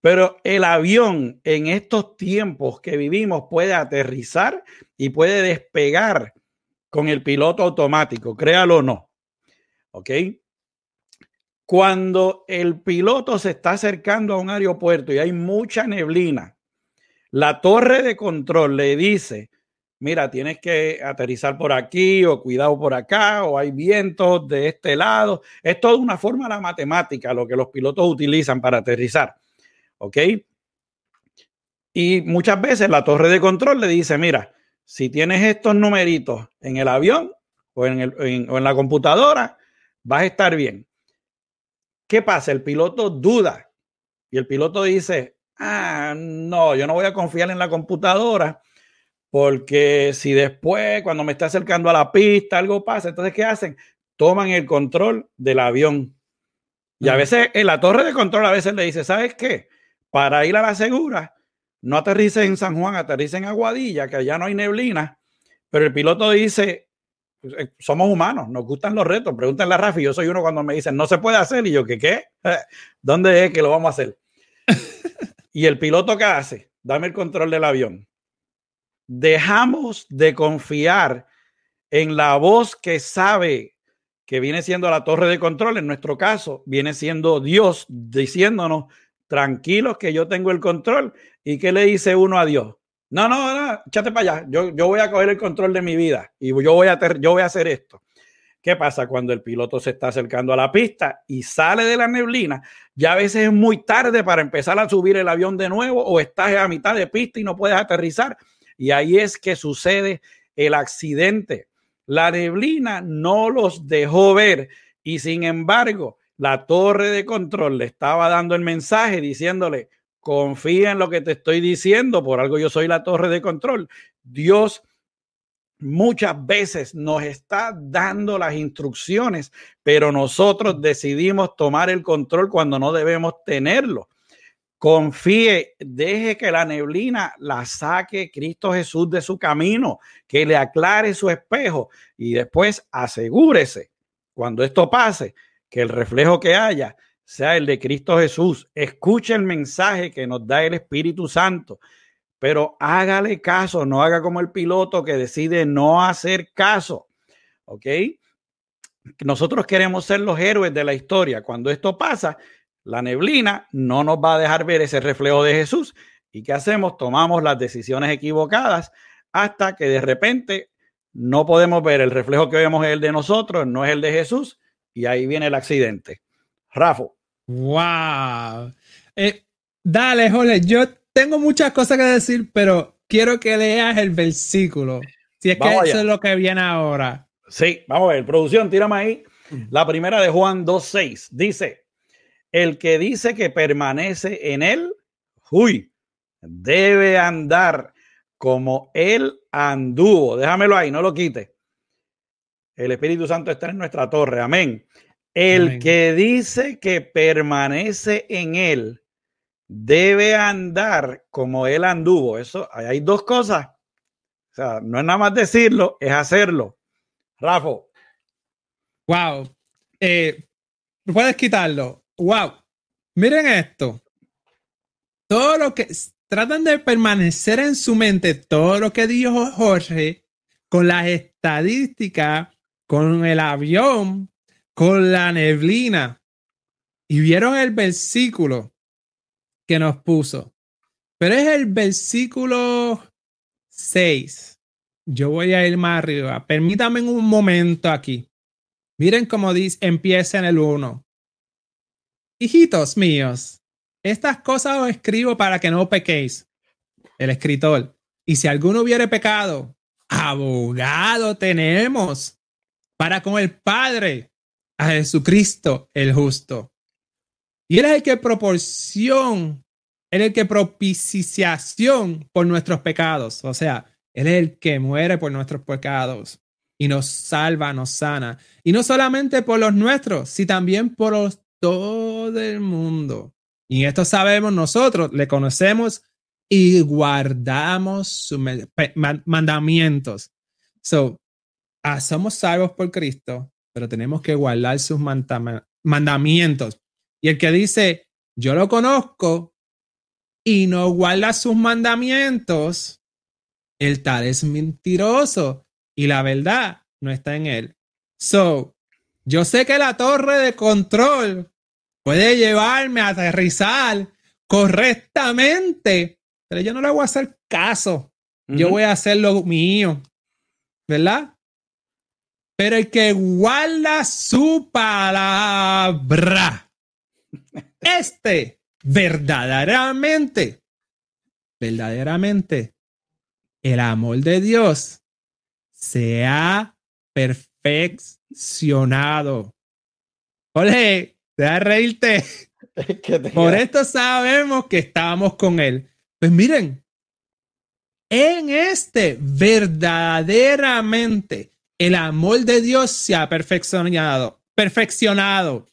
pero el avión en estos tiempos que vivimos puede aterrizar y puede despegar con el piloto automático, créalo o no. ¿Ok? Cuando el piloto se está acercando a un aeropuerto y hay mucha neblina, la torre de control le dice, mira, tienes que aterrizar por aquí o cuidado por acá o hay vientos de este lado. Es toda una forma la matemática lo que los pilotos utilizan para aterrizar. ¿Ok? Y muchas veces la torre de control le dice, mira, si tienes estos numeritos en el avión o en, el, o en la computadora, vas a estar bien. ¿Qué pasa? El piloto duda y el piloto dice, ah, no, yo no voy a confiar en la computadora porque si después, cuando me está acercando a la pista, algo pasa, entonces, ¿qué hacen? Toman el control del avión. Y a veces en la torre de control a veces le dice, ¿sabes qué? Para ir a la segura, no aterrice en San Juan, aterrice en Aguadilla, que allá no hay neblina. Pero el piloto dice, somos humanos, nos gustan los retos. Pregúntenle a Rafi, yo soy uno cuando me dicen, no se puede hacer. Y yo, ¿qué qué? ¿Dónde es que lo vamos a hacer? y el piloto, ¿qué hace? Dame el control del avión dejamos de confiar en la voz que sabe que viene siendo la torre de control, en nuestro caso, viene siendo Dios diciéndonos, tranquilos que yo tengo el control. ¿Y qué le dice uno a Dios? No, no, no, échate para allá. Yo, yo voy a coger el control de mi vida y yo voy, a yo voy a hacer esto. ¿Qué pasa cuando el piloto se está acercando a la pista y sale de la neblina? Ya a veces es muy tarde para empezar a subir el avión de nuevo o estás a mitad de pista y no puedes aterrizar y ahí es que sucede el accidente. La neblina no los dejó ver y sin embargo la torre de control le estaba dando el mensaje diciéndole, confía en lo que te estoy diciendo, por algo yo soy la torre de control. Dios muchas veces nos está dando las instrucciones, pero nosotros decidimos tomar el control cuando no debemos tenerlo. Confíe, deje que la neblina la saque Cristo Jesús de su camino, que le aclare su espejo y después asegúrese, cuando esto pase, que el reflejo que haya sea el de Cristo Jesús. Escuche el mensaje que nos da el Espíritu Santo, pero hágale caso, no haga como el piloto que decide no hacer caso. ¿Ok? Nosotros queremos ser los héroes de la historia. Cuando esto pasa, la neblina no nos va a dejar ver ese reflejo de Jesús. ¿Y qué hacemos? Tomamos las decisiones equivocadas hasta que de repente no podemos ver el reflejo que vemos es el de nosotros, no es el de Jesús, y ahí viene el accidente. Rafa. Wow. Eh, dale, Jorge, yo tengo muchas cosas que decir, pero quiero que leas el versículo. Si es que eso es lo que viene ahora. Sí, vamos a ver. Producción, tírame ahí. Mm. La primera de Juan 2.6 dice, el que dice que permanece en él, uy, debe andar como él anduvo. Déjamelo ahí, no lo quite. El Espíritu Santo está en nuestra torre. Amén. El que dice que permanece en él debe andar como él anduvo. Eso, hay dos cosas. O sea, no es nada más decirlo, es hacerlo. Rafa. Wow. Eh, puedes quitarlo. Wow. Miren esto. Todo lo que tratan de permanecer en su mente, todo lo que dijo Jorge, con las estadísticas, con el avión, con la neblina. Y vieron el versículo que nos puso. Pero es el versículo 6. Yo voy a ir más arriba. Permítanme un momento aquí. Miren cómo dice, empieza en el 1. Hijitos míos, estas cosas os escribo para que no pequéis. El escritor. Y si alguno hubiere pecado, abogado tenemos para con el Padre, a Jesucristo el justo. Y él es el que proporción, él es el que propiciación por nuestros pecados. O sea, él es el que muere por nuestros pecados y nos salva, nos sana. Y no solamente por los nuestros, sino también por todo el mundo. Y esto sabemos nosotros, le conocemos y guardamos sus mandamientos. So, ah, somos salvos por Cristo, pero tenemos que guardar sus mandamientos. Y el que dice, yo lo conozco y no guarda sus mandamientos, el tal es mentiroso y la verdad no está en él. So, yo sé que la torre de control puede llevarme a aterrizar correctamente, pero yo no le voy a hacer caso. Yo voy a hacer lo mío, ¿verdad? Pero el que guarda su palabra, este verdaderamente, verdaderamente, el amor de Dios se ha perfeccionado. Ole, te da reírte. Por esto sabemos que estamos con Él. Pues miren, en este verdaderamente el amor de Dios se ha perfeccionado, perfeccionado.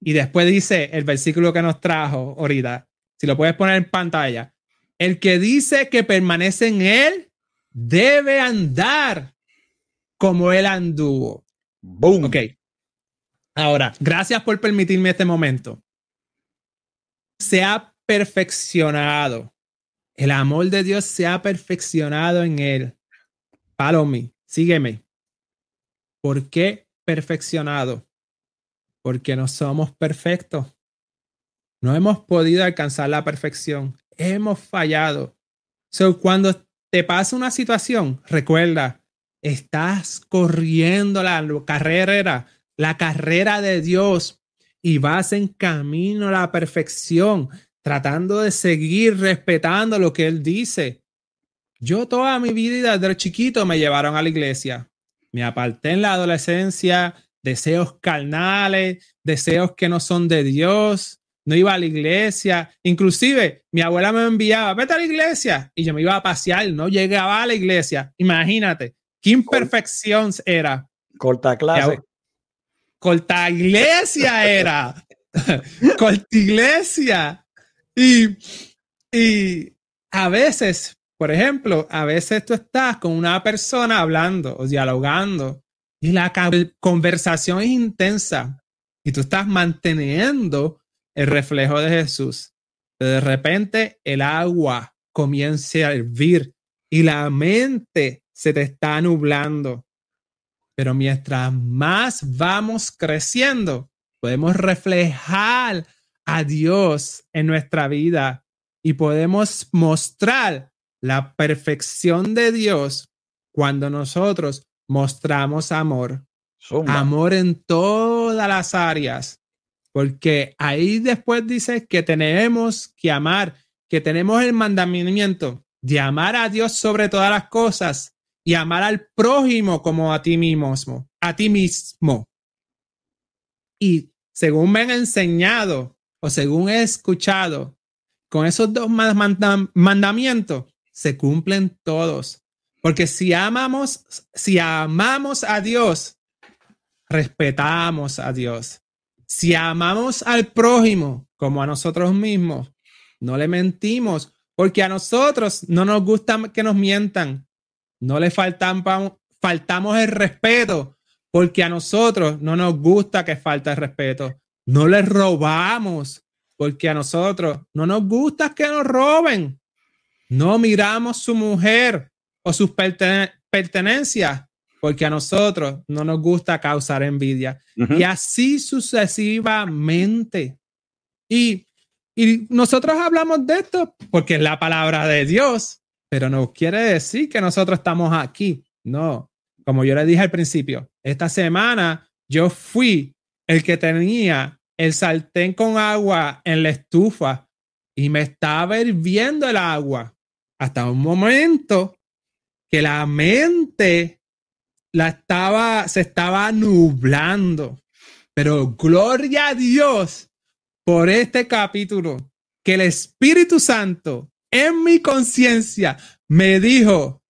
Y después dice el versículo que nos trajo ahorita, si lo puedes poner en pantalla, el que dice que permanece en él debe andar como él anduvo. Boom. Ok. Ahora, gracias por permitirme este momento. Se ha perfeccionado. El amor de Dios se ha perfeccionado en él. Follow me, sígueme. ¿Por qué perfeccionado? Porque no somos perfectos. No hemos podido alcanzar la perfección. Hemos fallado. So, cuando te pasa una situación, recuerda, estás corriendo la carrera, la carrera de Dios y vas en camino a la perfección, tratando de seguir respetando lo que Él dice. Yo toda mi vida desde chiquito me llevaron a la iglesia. Me aparté en la adolescencia, deseos carnales, deseos que no son de Dios. No iba a la iglesia. Inclusive mi abuela me enviaba, vete a la iglesia. Y yo me iba a pasear, no llegaba a la iglesia. Imagínate, qué imperfección era. Corta clase. Corta iglesia era. Corta iglesia. Y, y a veces por ejemplo, a veces tú estás con una persona hablando o dialogando y la conversación es intensa y tú estás manteniendo el reflejo de Jesús. Pero de repente el agua comienza a hervir y la mente se te está nublando. Pero mientras más vamos creciendo, podemos reflejar a Dios en nuestra vida y podemos mostrar la perfección de Dios cuando nosotros mostramos amor. Amor en todas las áreas. Porque ahí después dice que tenemos que amar, que tenemos el mandamiento de amar a Dios sobre todas las cosas y amar al prójimo como a ti mismo, a ti mismo. Y según me han enseñado o según he escuchado, con esos dos mandamientos, se cumplen todos. Porque si amamos, si amamos a Dios, respetamos a Dios. Si amamos al prójimo como a nosotros mismos, no le mentimos, porque a nosotros no nos gusta que nos mientan. No le faltamos, faltamos el respeto, porque a nosotros no nos gusta que falte el respeto. No le robamos, porque a nosotros no nos gusta que nos roben. No miramos su mujer o sus pertenencias porque a nosotros no nos gusta causar envidia. Y así sucesivamente. Y, y nosotros hablamos de esto porque es la palabra de Dios, pero no quiere decir que nosotros estamos aquí. No, como yo le dije al principio, esta semana yo fui el que tenía el sartén con agua en la estufa y me estaba hirviendo el agua hasta un momento que la mente la estaba, se estaba nublando. Pero gloria a Dios por este capítulo, que el Espíritu Santo en mi conciencia me dijo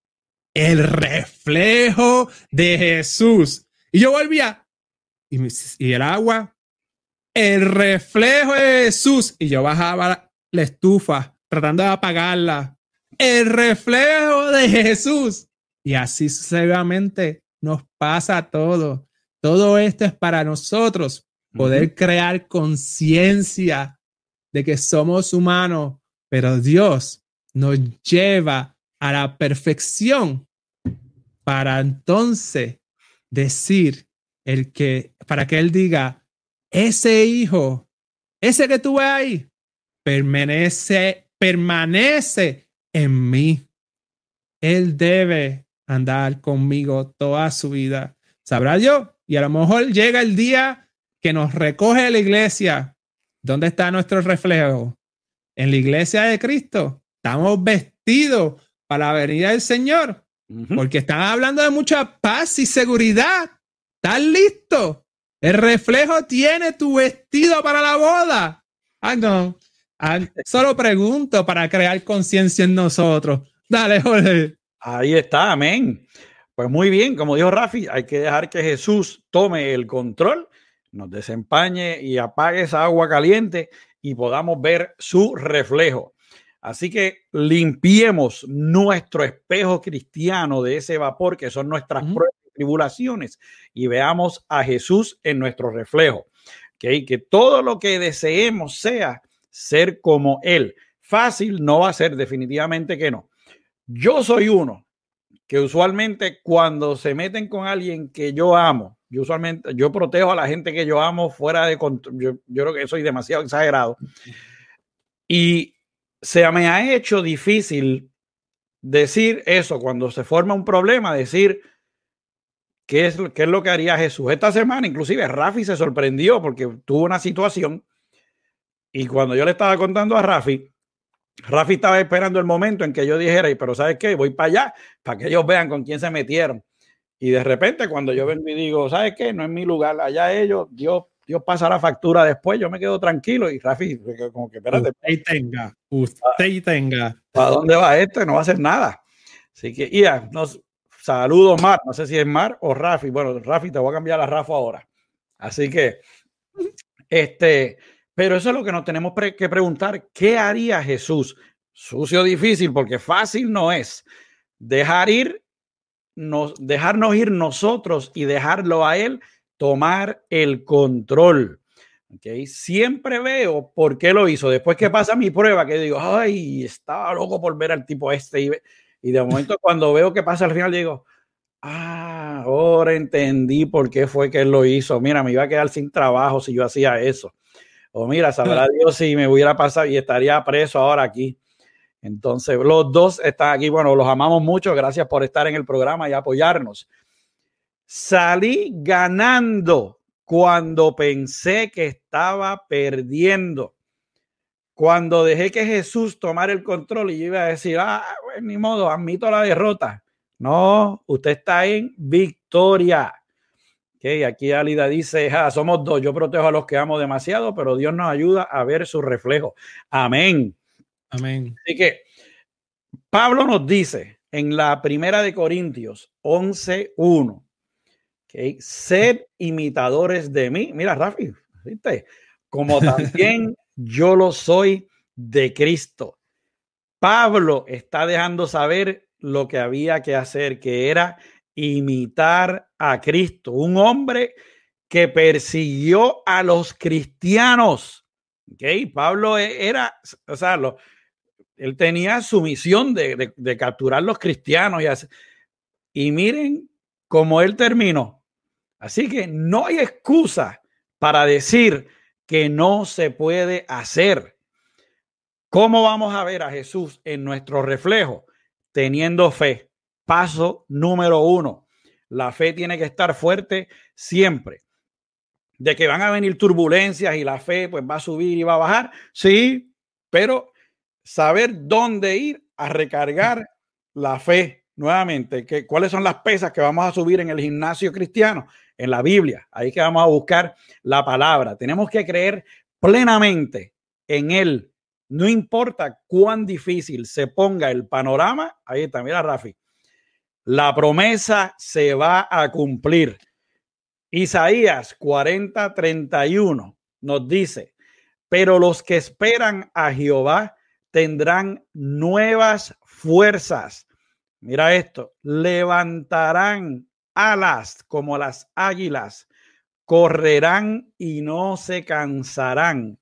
el reflejo de Jesús. Y yo volvía y, y el agua, el reflejo de Jesús. Y yo bajaba la estufa tratando de apagarla. El reflejo de Jesús. Y así sucesivamente nos pasa todo. Todo esto es para nosotros poder crear conciencia de que somos humanos, pero Dios nos lleva a la perfección para entonces decir el que para que él diga ese hijo ese que tú ves ahí permanece permanece en mí él debe andar conmigo toda su vida. Sabrá yo. Y a lo mejor llega el día que nos recoge la iglesia. ¿Dónde está nuestro reflejo? En la iglesia de Cristo. Estamos vestidos para la venida del Señor. Porque están hablando de mucha paz y seguridad. ¿Estás listo? El reflejo tiene tu vestido para la boda. Ah, no. Ah, solo pregunto para crear conciencia en nosotros. Dale, Jorge. Ahí está, amén. Pues muy bien, como dijo Rafi, hay que dejar que Jesús tome el control, nos desempañe y apague esa agua caliente y podamos ver su reflejo. Así que limpiemos nuestro espejo cristiano de ese vapor que son nuestras pruebas y tribulaciones y veamos a Jesús en nuestro reflejo. ¿Okay? Que todo lo que deseemos sea ser como Él. Fácil no va a ser, definitivamente que no. Yo soy uno que usualmente cuando se meten con alguien que yo amo, yo usualmente yo protejo a la gente que yo amo fuera de control. Yo, yo creo que soy demasiado exagerado. Y se me ha hecho difícil decir eso cuando se forma un problema, decir qué es, qué es lo que haría Jesús. Esta semana, inclusive, Rafi se sorprendió porque tuvo una situación y cuando yo le estaba contando a Rafi, Rafi estaba esperando el momento en que yo dijera, pero ¿sabes qué? Voy para allá para que ellos vean con quién se metieron. Y de repente, cuando yo vengo y digo, ¿sabes qué? No es mi lugar, allá ellos, Dios, Dios pasa la factura después, yo me quedo tranquilo. Y Rafi, como que espérate. Usted tenga, usted tenga. ¿Para dónde va este? No va a hacer nada. Así que, ya, nos saludo, Mar. No sé si es Mar o Rafi. Bueno, Rafi, te voy a cambiar la Rafa ahora. Así que, este, pero eso es lo que nos tenemos que preguntar. ¿Qué haría Jesús? Sucio difícil porque fácil no es. Dejar ir, nos, dejarnos ir nosotros y dejarlo a Él tomar el control. Okay. Siempre veo por qué lo hizo. Después que pasa mi prueba, que digo, ay, estaba loco por ver al tipo este. Y, y de momento cuando veo que pasa al final, digo, ah, ahora entendí por qué fue que él lo hizo. Mira, me iba a quedar sin trabajo si yo hacía eso o mira, sabrá Dios si me hubiera pasado y estaría preso ahora aquí. Entonces, los dos están aquí. Bueno, los amamos mucho. Gracias por estar en el programa y apoyarnos. Salí ganando cuando pensé que estaba perdiendo. Cuando dejé que Jesús tomara el control y yo iba a decir, ah, pues, ni modo, admito la derrota. No, usted está en victoria aquí Alida dice, somos dos, yo protejo a los que amo demasiado, pero Dios nos ayuda a ver su reflejo. Amén. Amén. Así que Pablo nos dice en la primera de Corintios 11.1, que sed imitadores de mí. Mira, Rafi, ¿viste? como también yo lo soy de Cristo. Pablo está dejando saber lo que había que hacer, que era imitar a Cristo, un hombre que persiguió a los cristianos. ¿Okay? Pablo e, era, o sea, él tenía su misión de, capturar los cristianos y, y miren cómo él terminó. Así que no hay excusa para decir que no se puede hacer. ¿Cómo vamos a ver a Jesús en nuestro reflejo? Teniendo fe. Paso número uno. La fe tiene que estar fuerte siempre. De que van a venir turbulencias y la fe pues va a subir y va a bajar. Sí, pero saber dónde ir a recargar la fe nuevamente. ¿Cuáles son las pesas que vamos a subir en el gimnasio cristiano? En la Biblia. Ahí que vamos a buscar la palabra. Tenemos que creer plenamente en Él. No importa cuán difícil se ponga el panorama. Ahí está, mira Rafi. La promesa se va a cumplir. Isaías 40, 31 nos dice, pero los que esperan a Jehová tendrán nuevas fuerzas. Mira esto, levantarán alas como las águilas, correrán y no se cansarán,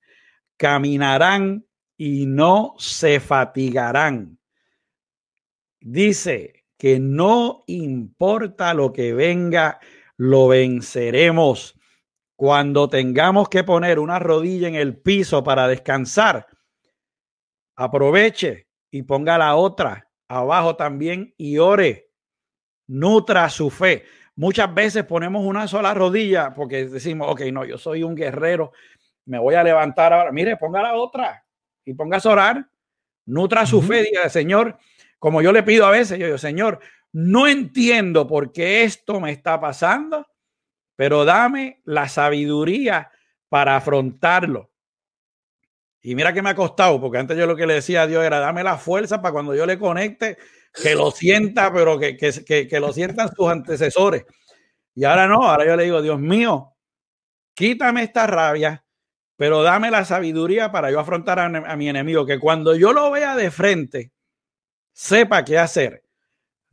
caminarán y no se fatigarán. Dice que no importa lo que venga, lo venceremos. Cuando tengamos que poner una rodilla en el piso para descansar, aproveche y ponga la otra abajo también y ore. Nutra su fe. Muchas veces ponemos una sola rodilla porque decimos, ok, no, yo soy un guerrero, me voy a levantar ahora. Mire, ponga la otra y pongas a orar. Nutra su fe, diga, Señor, como yo le pido a veces, yo digo, Señor, no entiendo por qué esto me está pasando, pero dame la sabiduría para afrontarlo. Y mira que me ha costado, porque antes yo lo que le decía a Dios era, dame la fuerza para cuando yo le conecte, que lo sienta, pero que, que, que, lo sientan sus antecesores. Y ahora no, ahora yo le digo, Dios mío, quítame esta rabia, pero dame la sabiduría para yo afrontar a, mi enemigo, que cuando yo lo vea de frente, sepa qué hacer.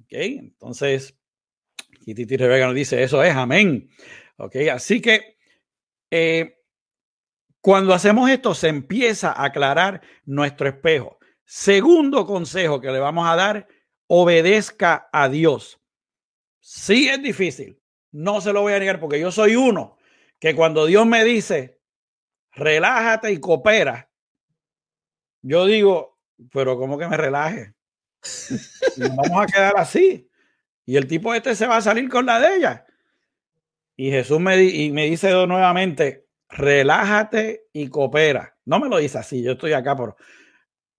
¿Ok? Entonces, Titi Rebeca nos dice, eso es, amén. ¿Ok? Así que... Eh, cuando hacemos esto, se empieza a aclarar nuestro espejo. Segundo consejo que le vamos a dar, obedezca a Dios. Sí es difícil, no se lo voy a negar porque yo soy uno que cuando Dios me dice, relájate y coopera, yo digo, pero ¿cómo que me relaje? Vamos a quedar así. Y el tipo este se va a salir con la de ella. Y Jesús me, y me dice nuevamente, relájate y coopera. No me lo dice así, yo estoy acá por...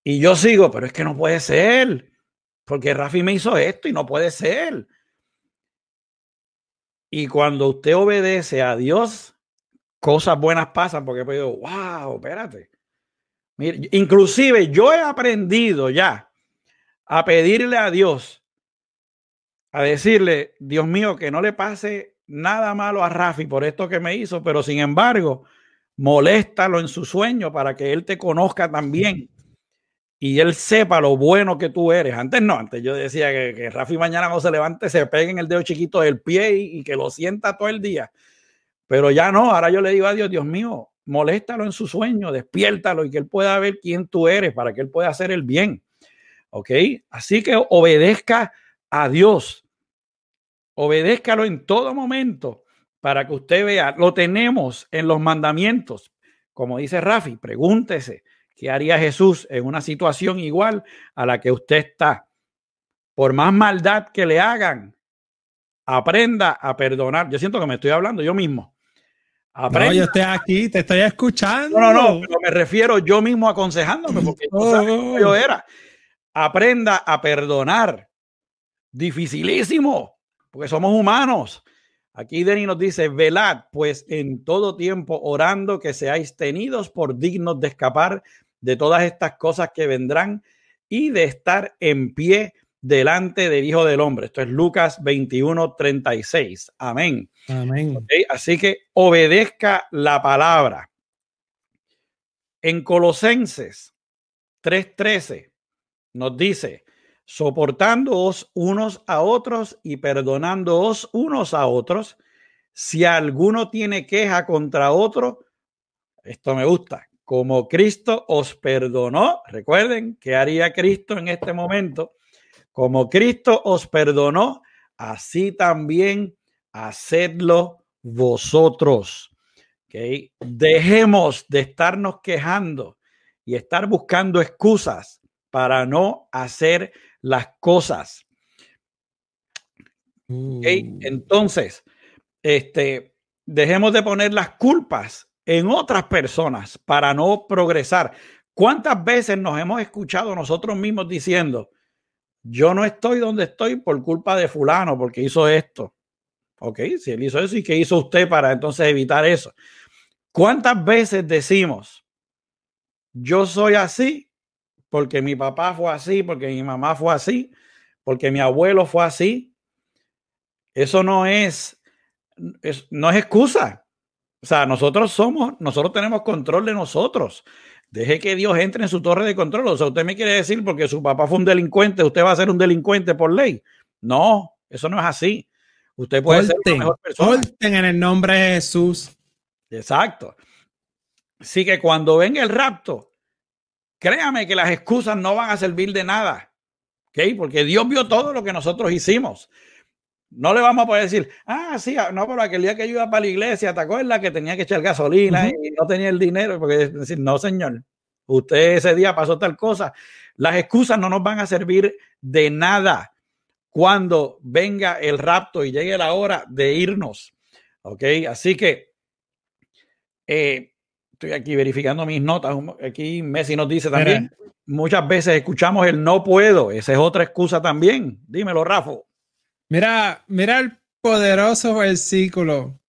Y yo sigo, pero es que no puede ser, porque Rafi me hizo esto y no puede ser. Y cuando usted obedece a Dios, cosas buenas pasan, porque pues digo, wow, espérate. Mire, inclusive yo he aprendido ya a pedirle a Dios, a decirle, Dios mío, que no le pase nada malo a Rafi por esto que me hizo, pero sin embargo, moléstalo en su sueño para que él te conozca también y él sepa lo bueno que tú eres. Antes no, antes yo decía que, que Rafi mañana cuando se levante se pegue en el dedo chiquito del pie y, que lo sienta todo el día. Pero ya no, ahora yo le digo a Dios, Dios mío, moléstalo en su sueño, despiértalo y que él pueda ver quién tú eres para que él pueda hacer el bien. ¿Ok? Así que obedezca a Dios. Obedézcalo en todo momento para que usted vea. Lo tenemos en los mandamientos. Como dice Rafi, pregúntese qué haría Jesús en una situación igual a la que usted está. Por más maldad que le hagan, aprenda a perdonar. Yo siento que me estoy hablando yo mismo. Aprenda. No, yo estoy aquí, te estoy escuchando. No, no, no, me refiero yo mismo aconsejándome, porque oh. yo era. Aprenda a perdonar. Dificilísimo porque somos humanos. Aquí Denis nos dice, velad pues en todo tiempo orando que seáis tenidos por dignos de escapar de todas estas cosas que vendrán y de estar en pie delante del Hijo del Hombre. Esto es Lucas 21, 36. Amén. Amén. Así que obedezca la palabra. En Colosenses 3:13 nos dice, soportándoos unos a otros y perdonándoos unos a otros. Si alguno tiene queja contra otro, esto me gusta, como Cristo os perdonó, recuerden que haría Cristo en este momento, como Cristo os perdonó, así también hacedlo vosotros. ¿okay? Dejemos de estarnos quejando y estar buscando excusas para no hacer las cosas. ¿okay? Uh. Entonces, este, dejemos de poner las culpas en otras personas para no progresar. ¿Cuántas veces nos hemos escuchado nosotros mismos diciendo, yo no estoy donde estoy por culpa de fulano, porque hizo esto? Ok, si él hizo eso, ¿y qué hizo usted para entonces evitar eso? ¿Cuántas veces decimos, yo soy así porque mi papá fue así, porque mi mamá fue así, porque mi abuelo fue así? Eso no es, es no es excusa. O sea, nosotros somos, nosotros tenemos control de nosotros. Deje que Dios entre en su torre de control. O sea, usted me quiere decir porque su papá fue un delincuente, usted va a ser un delincuente por ley. No, eso no es así. Usted puede ser una mejor persona. en el nombre de Jesús. Exacto. Así que cuando venga el rapto, créame que las excusas no van a servir de nada. ¿Ok? Porque Dios vio todo lo que nosotros hicimos. No le vamos a poder decir, ah, sí, ah, no, pero aquel día que yo iba para la iglesia, ¿te acuerdas que tenía que echar gasolina y no tenía el dinero? Porque decir, no, señor, usted ese día pasó tal cosa. Las excusas no nos van a servir de nada cuando venga el rapto y llegue la hora de irnos. ¿Ok? Así que eh, estoy aquí verificando mis notas. Aquí Messi nos dice también, muchas veces escuchamos el no puedo. Esa es otra excusa también. Dímelo, Rafa. Mira, mira el poderoso versículo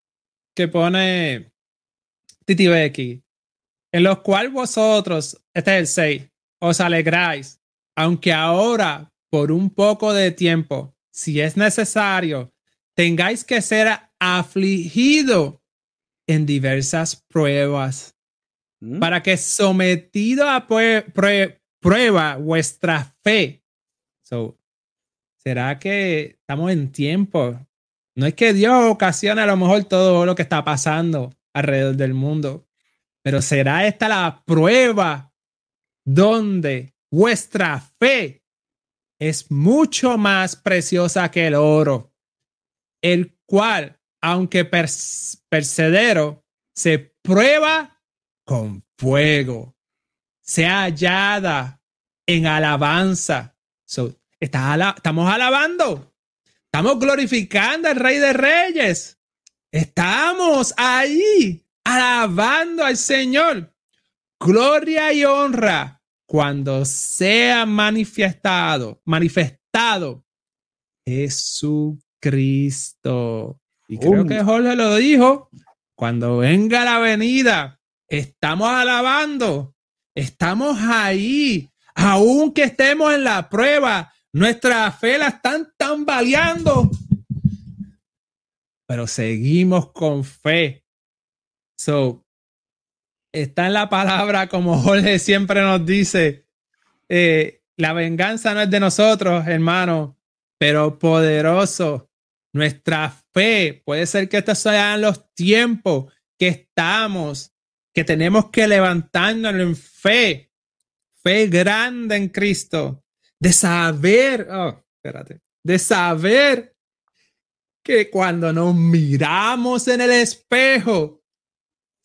que pone Titi Becky, en los cuales vosotros, este es el 6, os alegráis, aunque ahora, por un poco de tiempo, si es necesario, tengáis que ser afligido en diversas pruebas, para que sometido a prueba vuestra fe. So, ¿será que estamos en tiempo? No es que Dios ocasione a lo mejor todo lo que está pasando alrededor del mundo, pero será esta la prueba donde vuestra fe es mucho más preciosa que el oro, el cual, aunque percedero, se prueba con fuego, sea hallada en alabanza estamos alabando. Estamos glorificando al Rey de Reyes. Estamos ahí alabando al Señor. Gloria y honra cuando sea manifestado, manifestado Jesucristo. Y creo que Jorge lo dijo. Cuando venga la venida, estamos alabando. Estamos ahí aunque estemos en la prueba, nuestra fe la están tambaleando, pero seguimos con fe. So, está en la palabra, como Jorge siempre nos dice, eh, la venganza no es de nosotros, hermano, pero poderoso. Nuestra fe, puede ser que estos sean los tiempos que estamos, que tenemos que levantarnos en fe fe grande en Cristo, de saber, oh, espérate, de saber que cuando nos miramos en el espejo,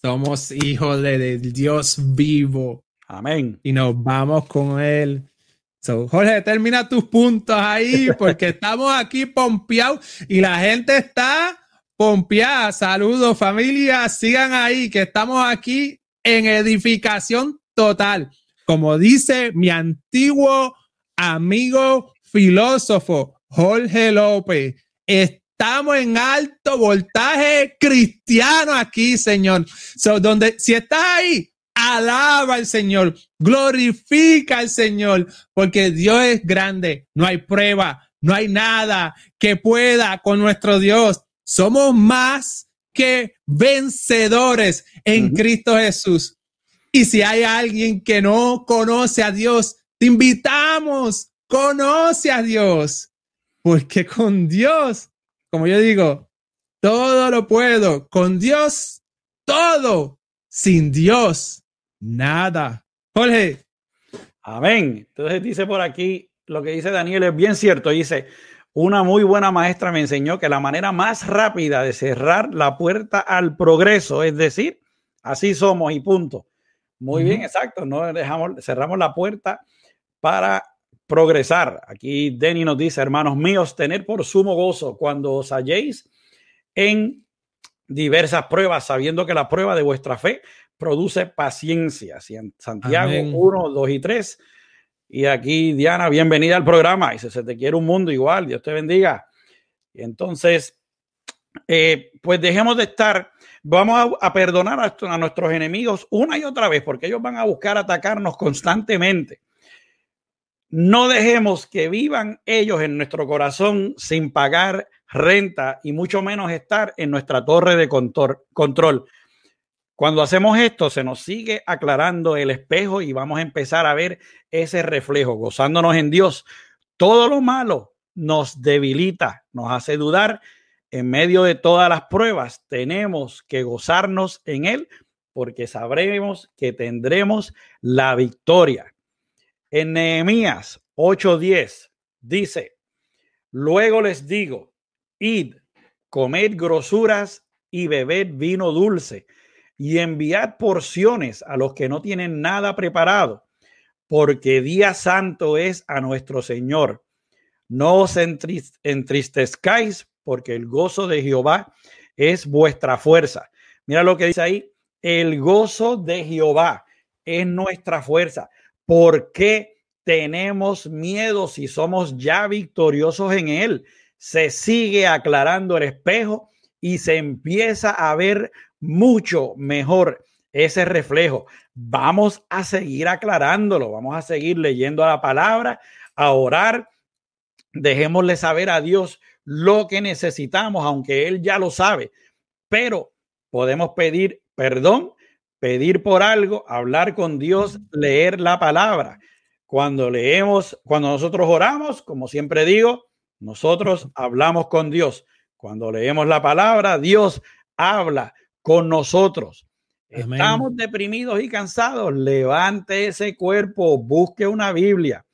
somos hijos del Dios vivo. Amén. Y nos vamos con Él. So, Jorge, termina tus puntos ahí porque estamos aquí pompeados y la gente está pompeada. Saludos, familia. Sigan ahí que estamos aquí en edificación total como dice mi antiguo amigo filósofo Jorge López, estamos en alto voltaje cristiano aquí, Señor. So, donde, si estás ahí, alaba al Señor, glorifica al Señor, porque Dios es grande, no hay prueba, no hay nada que pueda con nuestro Dios. Somos más que vencedores en Cristo Jesús. Y si hay alguien que no conoce a Dios, te invitamos, conoce a Dios. Porque con Dios, como yo digo, todo lo puedo. Con Dios, todo. Sin Dios, nada. Jorge. Amén. Entonces dice por aquí, lo que dice Daniel es bien cierto. Dice, una muy buena maestra me enseñó que la manera más rápida de cerrar la puerta al progreso, es decir, así somos y punto. Muy bien, exacto. No dejamos, cerramos la puerta para progresar. Aquí Denny nos dice, hermanos míos, tener por sumo gozo cuando os halléis en diversas pruebas, sabiendo que la prueba de vuestra fe produce paciencia. Santiago 1, 2 y 3. Y aquí, Diana, bienvenida al programa. Si se te quiere un mundo igual, Dios te bendiga. Y entonces, eh, pues dejemos de estar, vamos a, perdonar a, a, nuestros enemigos una y otra vez, porque ellos van a buscar atacarnos constantemente. No dejemos que vivan ellos en nuestro corazón sin pagar renta y mucho menos estar en nuestra torre de control. Cuando hacemos esto, se nos sigue aclarando el espejo y vamos a empezar a ver ese reflejo, gozándonos en Dios. Todo lo malo nos debilita, nos hace dudar. En medio de todas las pruebas, tenemos que gozarnos en Él porque sabremos que tendremos la victoria. En Nehemías 8:10 dice, luego les digo, id, comed grosuras y bebed vino dulce y enviad porciones a los que no tienen nada preparado, porque día santo es a nuestro Señor. No os entristezcáis, porque el gozo de Jehová es vuestra fuerza. Mira lo que dice ahí, el gozo de Jehová es nuestra fuerza. ¿Por qué tenemos miedo si somos ya victoriosos en Él? Se sigue aclarando el espejo y se empieza a ver mucho mejor ese reflejo. Vamos a seguir aclarándolo, vamos a seguir leyendo la palabra, a orar. Dejémosle saber a Dios lo que necesitamos, aunque Él ya lo sabe, pero podemos pedir perdón, pedir por algo, hablar con Dios, leer la palabra. Cuando leemos, cuando nosotros oramos, como siempre digo, nosotros hablamos con Dios. Cuando leemos la palabra, Dios habla con nosotros. Estamos deprimidos y cansados. Levante ese cuerpo, busque una Biblia.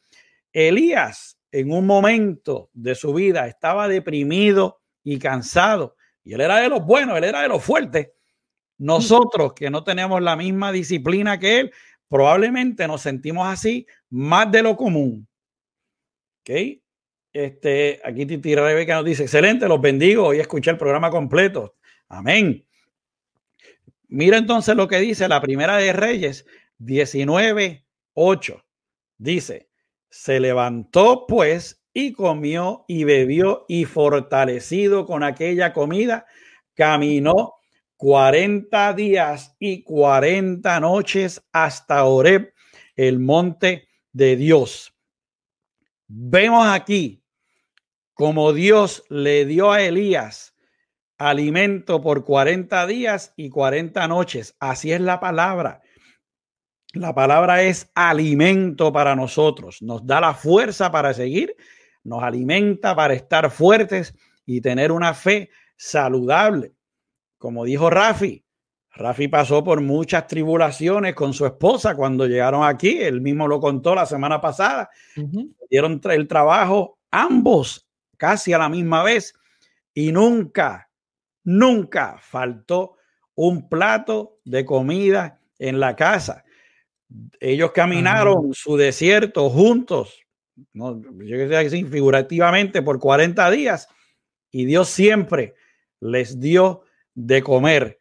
Elías, en un momento de su vida, estaba deprimido y cansado. Y él era de los buenos, él era de los fuertes. Nosotros que no tenemos la misma disciplina que él, probablemente nos sentimos así más de lo común. ¿Ok? Este, aquí Titi Rebeca nos dice, excelente, los bendigo. Hoy escuché el programa completo. Amén. Mira entonces lo que dice la primera de Reyes 19:8. Dice, se levantó pues y comió y bebió y fortalecido con aquella comida, caminó 40 días y 40 noches hasta Oreb, el monte de Dios. Vemos aquí como Dios le dio a Elías alimento por 40 días y 40 noches. Así es la palabra. La palabra es alimento para nosotros. Nos da la fuerza para seguir, nos alimenta para estar fuertes y tener una fe saludable. Como dijo Rafi, Rafi pasó por muchas tribulaciones con su esposa cuando llegaron aquí. Él mismo lo contó la semana pasada. Dieron el trabajo ambos casi a la misma vez y nunca Nunca faltó un plato de comida en la casa. Ellos caminaron su desierto juntos, no, yo que así, figurativamente por 40 días y Dios siempre les dio de comer.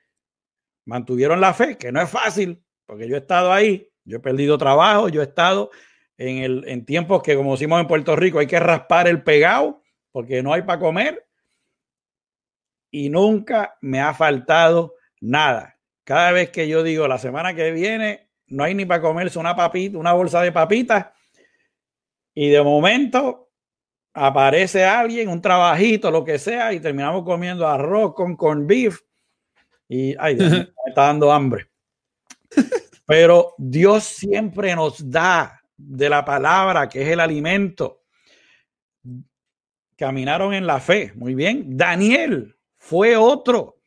Mantuvieron la fe, que no es fácil, porque yo he estado ahí, yo he perdido trabajo, yo he estado en, el, en tiempos que, como decimos en Puerto Rico, hay que raspar el pegado porque no hay para comer y nunca me ha faltado nada. Cada vez que yo digo la semana que viene no hay ni para comerse una papita, una bolsa de papitas y de momento aparece alguien, un trabajito, lo que sea, y terminamos comiendo arroz con corn beef y ay, me está dando hambre. Pero Dios siempre nos da de la palabra que es el alimento. Caminaron en la fe, muy bien. Daniel fue otro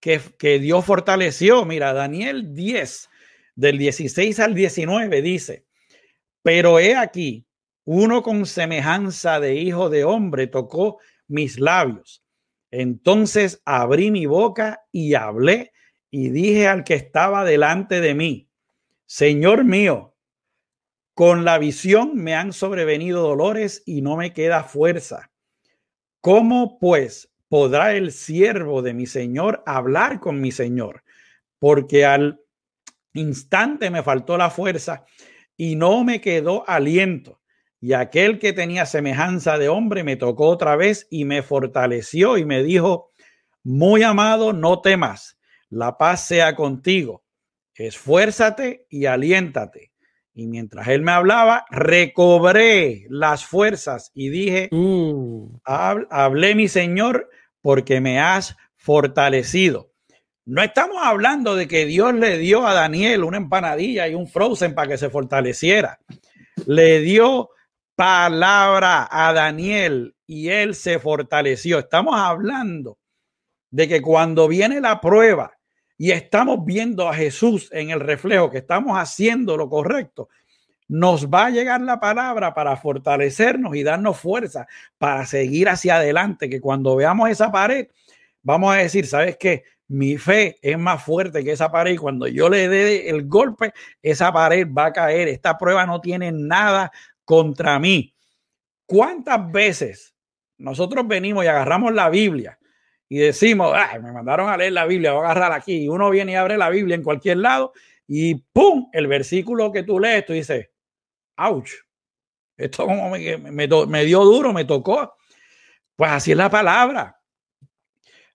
que, que Dios fortaleció. Mira, Daniel 10, del 16 al 19 dice, pero he aquí, uno con semejanza de hijo de hombre tocó mis labios. Entonces abrí mi boca y hablé y dije al que estaba delante de mí, Señor mío, con la visión me han sobrevenido dolores y no me queda fuerza. ¿Cómo pues podrá el siervo de mi Señor hablar con mi Señor? Porque al instante me faltó la fuerza y no me quedó aliento. Y aquel que tenía semejanza de hombre me tocó otra vez y me fortaleció y me dijo, muy amado, no temas, la paz sea contigo, esfuérzate y aliéntate. Y mientras él me hablaba, recobré las fuerzas y dije, uh. hablé mi Señor porque me has fortalecido. No estamos hablando de que Dios le dio a Daniel una empanadilla y un frozen para que se fortaleciera. Le dio palabra a Daniel y él se fortaleció. Estamos hablando de que cuando viene la prueba y estamos viendo a Jesús en el reflejo, que estamos haciendo lo correcto, nos va a llegar la palabra para fortalecernos y darnos fuerza para seguir hacia adelante, que cuando veamos esa pared, vamos a decir, ¿sabes qué? Mi fe es más fuerte que esa pared y cuando yo le dé el golpe, esa pared va a caer. Esta prueba no tiene nada contra mí. ¿Cuántas veces nosotros venimos y agarramos la Biblia y decimos, me mandaron a leer la Biblia, voy a agarrar aquí. Y uno viene y abre la Biblia en cualquier lado y ¡pum! El versículo que tú lees, tú dices, ¡ouch! Esto como me, me dio duro, me tocó. Pues así es la palabra.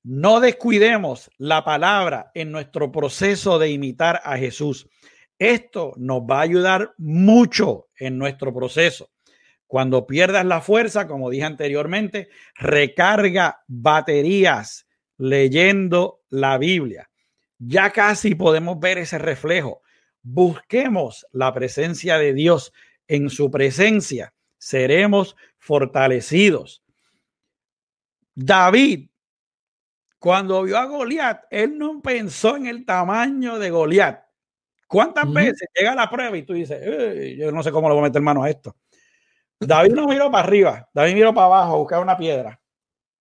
No descuidemos la palabra en nuestro proceso de imitar a Jesús. Esto nos va a ayudar mucho en nuestro proceso. Cuando pierdas la fuerza, como dije anteriormente, recarga baterías leyendo la Biblia. Ya casi podemos ver ese reflejo. Busquemos la presencia de Dios. En su presencia seremos fortalecidos. David, cuando vio a Goliat, él no pensó en el tamaño de Goliat. ¿Cuántas veces llega la prueba y tú dices, yo no sé cómo le voy a meter mano a esto? David no miró para arriba, David miró para abajo a buscar una piedra.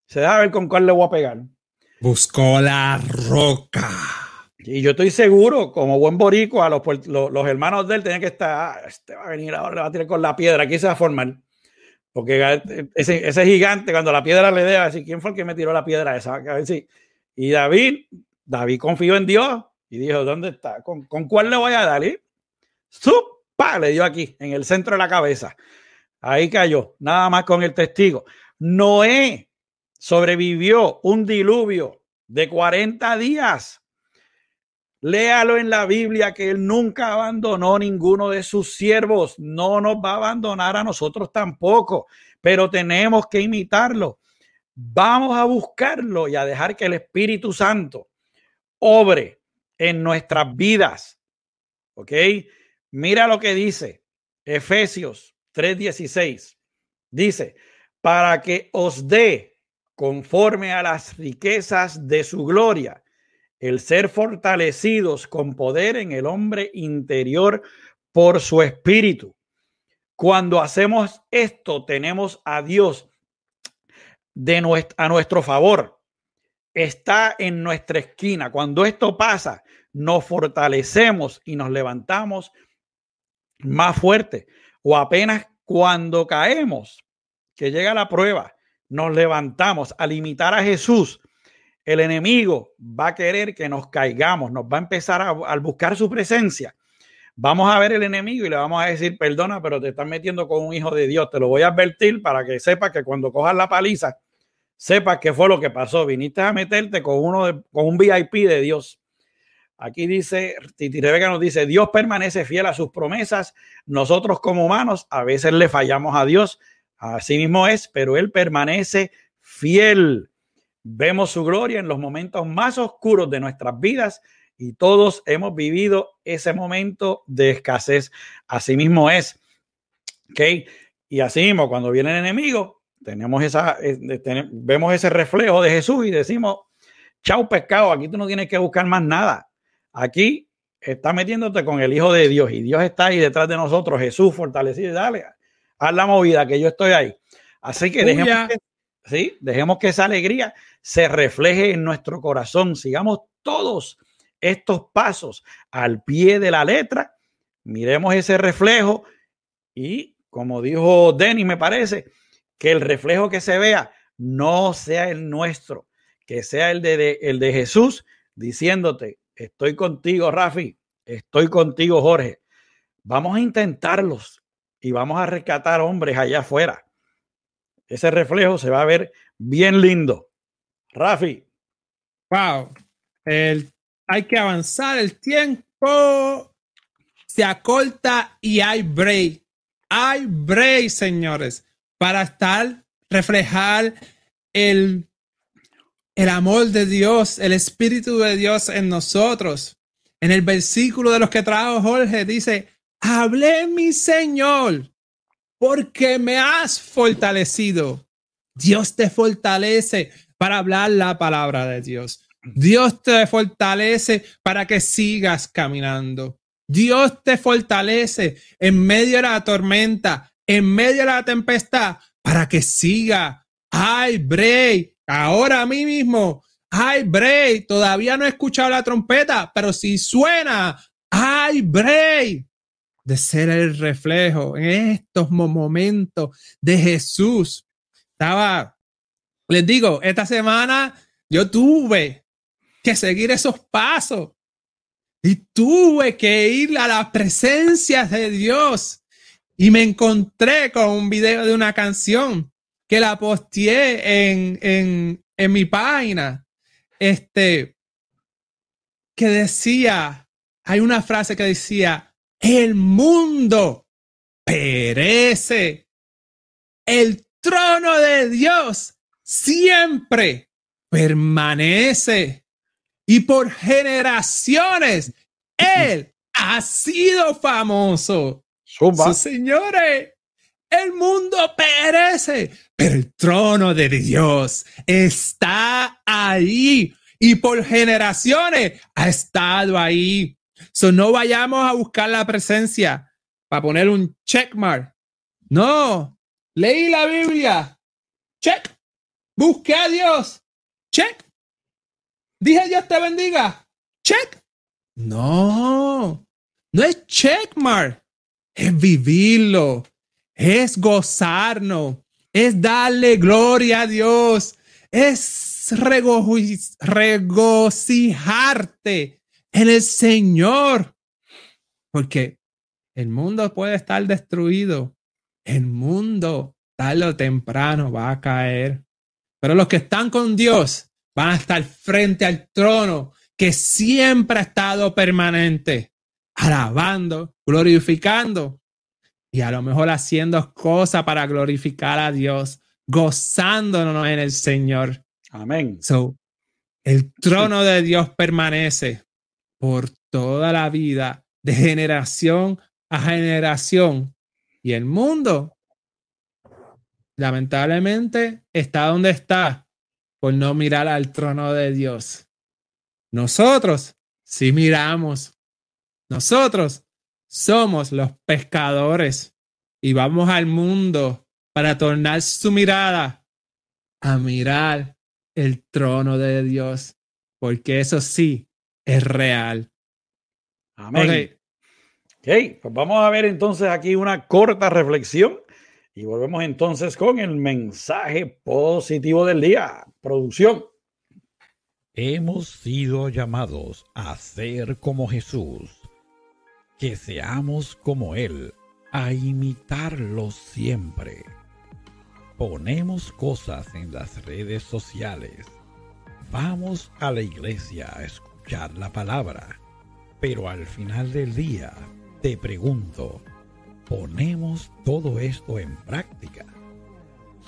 Se deja ver con cuál le voy a pegar. Buscó la roca. Y yo estoy seguro, como buen boricua, los, los, hermanos de él tenían que estar, ah, este va a venir ahora, le va a tirar con la piedra, aquí se va a formar. Porque ese, ese gigante, cuando la piedra le dé, a decir, ¿quién fue el que me tiró la piedra esa? A ver si. Y David, David confió en Dios y dijo, ¿dónde está? ¿Con, con cuál le voy a dar? Y ¡sup! Le dio aquí, en el centro de la cabeza. Ahí cayó, nada más con el testigo. Noé sobrevivió un diluvio de 40 días. Léalo en la Biblia que él nunca abandonó ninguno de sus siervos. No nos va a abandonar a nosotros tampoco, pero tenemos que imitarlo. Vamos a buscarlo y a dejar que el Espíritu Santo obre en nuestras vidas. ¿Ok? Mira lo que dice Efesios 3:16. Dice, para que os dé conforme a las riquezas de su gloria, el ser fortalecidos con poder en el hombre interior por su espíritu. Cuando hacemos esto, tenemos a Dios de a nuestro favor. Está en nuestra esquina. Cuando esto pasa, nos fortalecemos y nos levantamos más fuerte o apenas cuando caemos, que llega la prueba, nos levantamos a limitar a Jesús, el enemigo va a querer que nos caigamos, nos va a empezar a, buscar su presencia. Vamos a ver el enemigo y le vamos a decir, perdona, pero te estás metiendo con un hijo de Dios. Te lo voy a advertir para que sepas que cuando cojas la paliza, sepas qué fue lo que pasó. Viniste a meterte con uno de, con un VIP de Dios. Aquí dice, Titi Rebeca nos dice, Dios permanece fiel a sus promesas. Nosotros como humanos a veces le fallamos a Dios. Así mismo es, pero Él permanece fiel. Vemos su gloria en los momentos más oscuros de nuestras vidas y todos hemos vivido ese momento de escasez. Así mismo es. ¿Ok? Y así mismo, cuando viene el enemigo, tenemos esa, vemos ese reflejo de Jesús y decimos, chao pescado, aquí tú no tienes que buscar más nada. Aquí está metiéndote con el Hijo de Dios y Dios está ahí detrás de nosotros, Jesús fortalecido. Dale, haz la movida que yo estoy ahí. Así que dejemos que, ¿sí? dejemos que esa alegría se refleje en nuestro corazón. Sigamos todos estos pasos al pie de la letra, miremos ese reflejo y, como dijo Denis, me parece, que el reflejo que se vea no sea el nuestro, que sea el de, el de Jesús diciéndote, estoy contigo, Rafi, estoy contigo, Jorge. Vamos a intentarlos y vamos a rescatar hombres allá afuera. Ese reflejo se va a ver bien lindo. Rafi. Wow. hay que avanzar el tiempo. Se acorta y hay break. Hay break, señores, para estar, reflejar el, el amor de Dios, el Espíritu de Dios en nosotros. En el versículo de los que trajo Jorge dice, hablé mi Señor, porque me has fortalecido. Dios te fortalece para hablar la palabra de Dios. Dios te fortalece para que sigas caminando. Dios te fortalece en medio de la tormenta, en medio de la tempestad, para que siga. Ay, Bray, ahora a mí mismo. Ay, Bray, todavía no he escuchado la trompeta, pero si suena, ay, Bray, de ser el reflejo en estos momentos de Jesús. Estaba, les digo, esta semana yo tuve que seguir esos pasos y tuve que ir a la presencia de Dios y me encontré con un video de una canción que la posteé en, en, en mi página. Este, que decía, hay una frase que decía, el mundo perece. El trono de Dios siempre permanece. Y por generaciones, Él ha sido famoso. señores, el mundo perece, pero el trono de Dios está ahí y por generaciones ha estado ahí. So no vayamos a buscar la presencia para poner un checkmark. No, leí la Biblia. Check. Busqué a Dios. Check. Dije Dios te bendiga. Check. No, no es checkmark. Es vivirlo. Es gozarnos. Es darle gloria a Dios. Es regocijarte en el Señor. Porque el mundo puede estar destruido. El mundo tarde o temprano va a caer. Pero los que están con Dios van a estar frente al trono que siempre ha estado permanente, alabando, glorificando y a lo mejor haciendo cosas para glorificar a Dios, gozándonos en el Señor. Amén. So, el trono de Dios permanece por toda la vida, de generación a generación. Y el mundo, lamentablemente, está donde está por no mirar al trono de Dios. Nosotros sí miramos. Nosotros somos los pescadores y vamos al mundo para tornar su mirada a mirar el trono de Dios, porque eso sí es real. Amén. Ok, pues vamos a ver entonces aquí una corta reflexión y volvemos entonces con el mensaje positivo del día. Producción. Hemos sido llamados a ser como Jesús, que seamos como Él, a imitarlo siempre. Ponemos cosas en las redes sociales. Vamos a la iglesia a escuchar la palabra. Pero al final del día, te pregunto, ¿ponemos todo esto en práctica?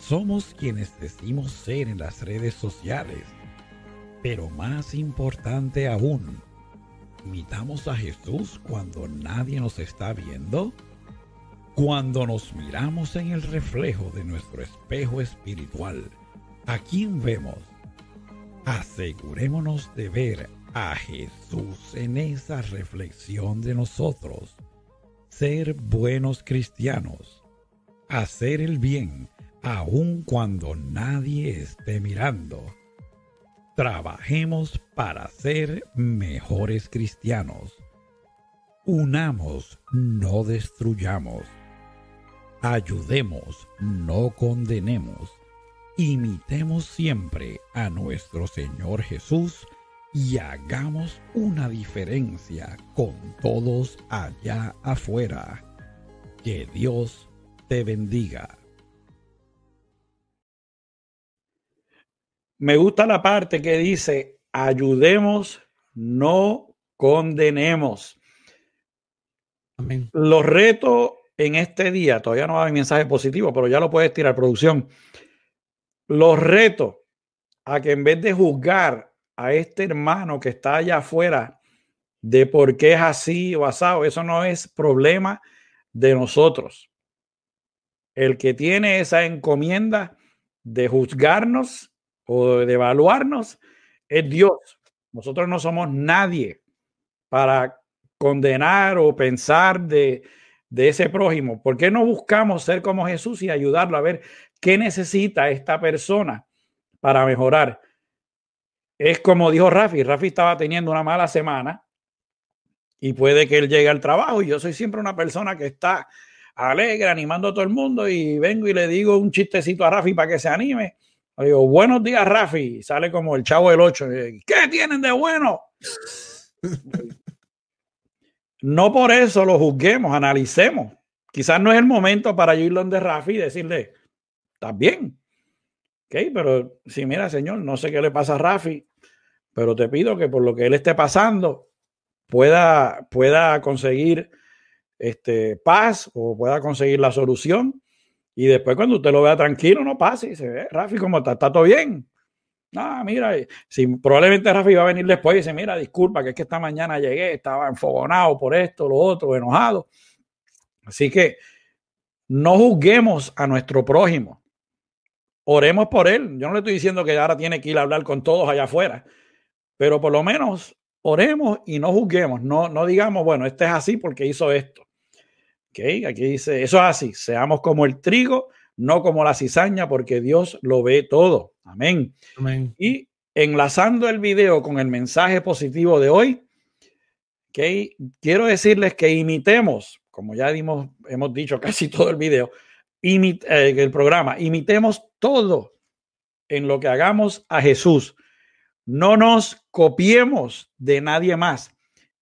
Somos quienes decimos ser en las redes sociales. Pero más importante aún, ¿imitamos a Jesús cuando nadie nos está viendo? Cuando nos miramos en el reflejo de nuestro espejo espiritual, ¿a quién vemos? Asegurémonos de ver a Jesús en esa reflexión de nosotros. Ser buenos cristianos. Hacer el bien aun cuando nadie esté mirando. Trabajemos para ser mejores cristianos. Unamos, no destruyamos. Ayudemos, no condenemos. Imitemos siempre a nuestro Señor Jesús y hagamos una diferencia con todos allá afuera. Que Dios te bendiga. Me gusta la parte que dice, ayudemos, no condenemos. Amén. Los retos en este día, todavía no hay mensaje positivo, pero ya lo puedes tirar, producción. Los reto a que en vez de juzgar a este hermano que está allá afuera de por qué es así o asado, eso no es problema de nosotros. El que tiene esa encomienda de juzgarnos o de evaluarnos es Dios. Nosotros no somos nadie para condenar o pensar de, de ese prójimo. ¿Por qué no buscamos ser como Jesús y ayudarlo a ver qué necesita esta persona para mejorar? Es como dijo Rafi, Rafi estaba teniendo una mala semana y puede que él llegue al trabajo y yo soy siempre una persona que está alegre, animando a todo el mundo y vengo y le digo un chistecito a Rafi para que se anime digo, buenos días, Rafi. sale como el chavo del 8. ¿Qué tienen de bueno? no por eso lo juzguemos, analicemos. Quizás no es el momento para ir donde Rafi y decirle, ¿estás bien? Ok, pero si mira, señor, no sé qué le pasa a Rafi, pero te pido que por lo que él esté pasando pueda, pueda conseguir este, paz o pueda conseguir la solución y después cuando usted lo vea tranquilo, no pase y se ve, Rafi, ¿cómo está? ¿Está todo bien? Ah, mira, si probablemente Rafi va a venir después y dice, mira, disculpa, que es que esta mañana llegué, estaba enfogonado por esto, lo otro, enojado. Así que no juzguemos a nuestro prójimo. Oremos por él. Yo no le estoy diciendo que ahora tiene que ir a hablar con todos allá afuera, pero por lo menos oremos y no juzguemos. No, no digamos, bueno, este es así porque hizo esto. Aquí dice, eso es así, seamos como el trigo, no como la cizaña, porque Dios lo ve todo. Amén. Y enlazando el video con el mensaje positivo de hoy, ¿okay? quiero decirles que imitemos, como ya dimos, hemos dicho casi todo el video, imit, eh, el programa, imitemos todo en lo que hagamos a Jesús. No nos copiemos de nadie más.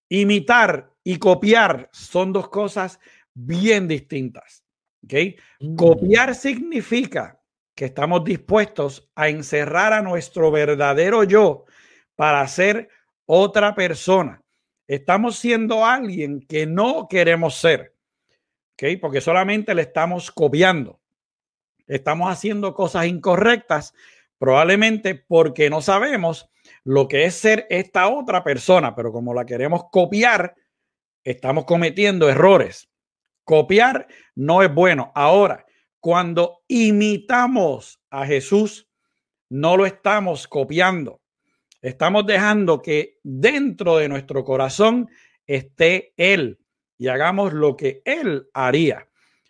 Imitar y copiar son dos cosas bien distintas. ¿okay? Mm. Copiar significa que estamos dispuestos a encerrar a nuestro verdadero yo para ser otra persona. Estamos siendo alguien que no queremos ser, ¿okay? porque solamente le estamos copiando. Estamos haciendo cosas incorrectas, probablemente porque no sabemos lo que es ser esta otra persona, pero como la queremos copiar, estamos cometiendo errores. Copiar no es bueno. Ahora, cuando imitamos a Jesús, no lo estamos copiando. Estamos dejando que dentro de nuestro corazón esté Él y hagamos lo que Él haría.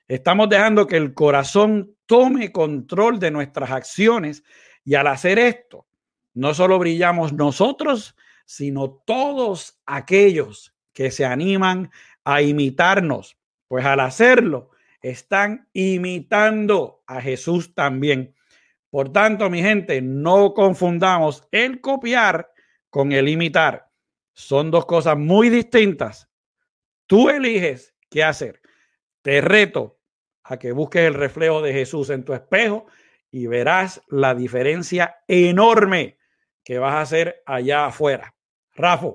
Estamos dejando que el corazón tome control de nuestras acciones y al hacer esto, no solo brillamos nosotros, sino todos aquellos que se animan a imitarnos. Pues al hacerlo, están imitando a Jesús también. Por tanto, mi gente, no confundamos el copiar con el imitar. Son dos cosas muy distintas. Tú eliges qué hacer. Te reto a que busques el reflejo de Jesús en tu espejo y verás la diferencia enorme que vas a hacer allá afuera. Rafa.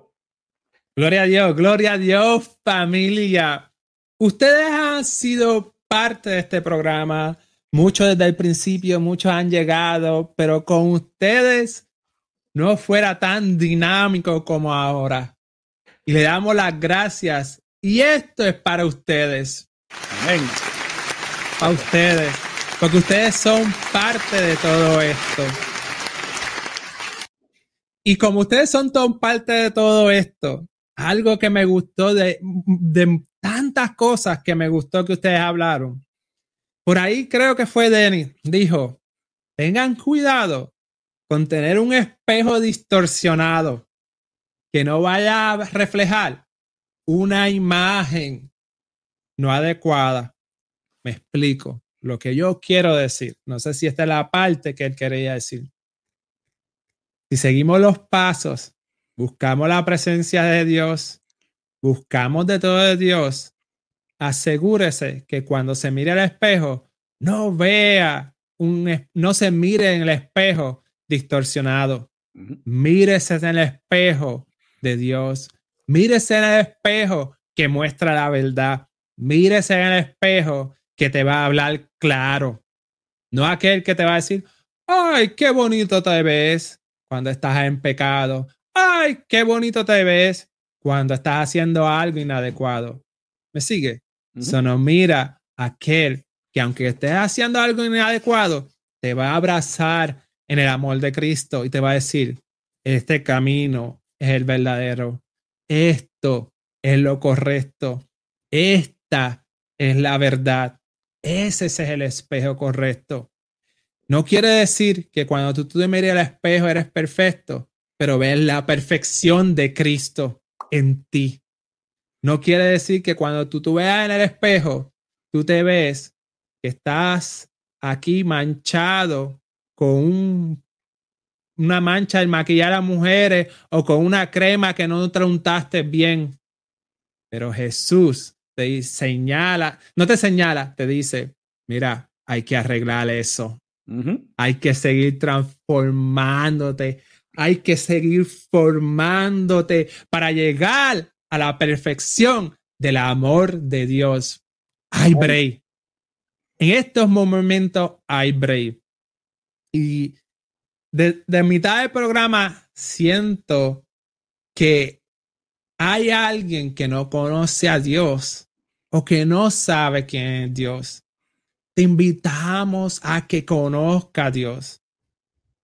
Gloria a Dios, gloria a Dios, familia. Ustedes han sido parte de este programa, muchos desde el principio, muchos han llegado, pero con ustedes no fuera tan dinámico como ahora. Y le damos las gracias. Y esto es para ustedes. Amén. Para ustedes. Porque ustedes son parte de todo esto. Y como ustedes son todo parte de todo esto, algo que me gustó de, de tantas cosas que me gustó que ustedes hablaron. Por ahí creo que fue Denis, dijo, tengan cuidado con tener un espejo distorsionado que no vaya a reflejar una imagen no adecuada. Me explico lo que yo quiero decir. No sé si esta es la parte que él quería decir. Si seguimos los pasos, buscamos la presencia de Dios, buscamos de todo de Dios, asegúrese que cuando se mire al espejo, no vea un, no se mire en el espejo distorsionado. Mírese en el espejo de Dios. Mírese en el espejo que muestra la verdad. Mírese en el espejo que te va a hablar claro. No aquel que te va a decir, ay, qué bonito te ves cuando estás en pecado. Ay, qué bonito te ves cuando estás haciendo algo inadecuado. ¿Me sigue? Uh no mira aquel que aunque estés haciendo algo inadecuado, te va a abrazar en el amor de Cristo y te va a decir, este camino es el verdadero, esto es lo correcto, esta es la verdad, ese es el espejo correcto. No quiere decir que cuando tú, te mires al espejo eres perfecto, pero ves la perfección de Cristo en ti. No quiere decir que cuando tú, tú veas en el espejo, tú te ves que estás aquí manchado con una mancha de maquillar a mujeres o con una crema que no te untaste bien. Pero Jesús te señala, no te señala, te dice, mira, hay que arreglar eso. Hay que seguir transformándote. Hay que seguir formándote para llegar a la perfección del amor de Dios. Hay break. En estos momentos hay break. Y de, de mitad del programa siento que hay alguien que no conoce a Dios o que no sabe quién es Dios. Te invitamos a que conozca a Dios.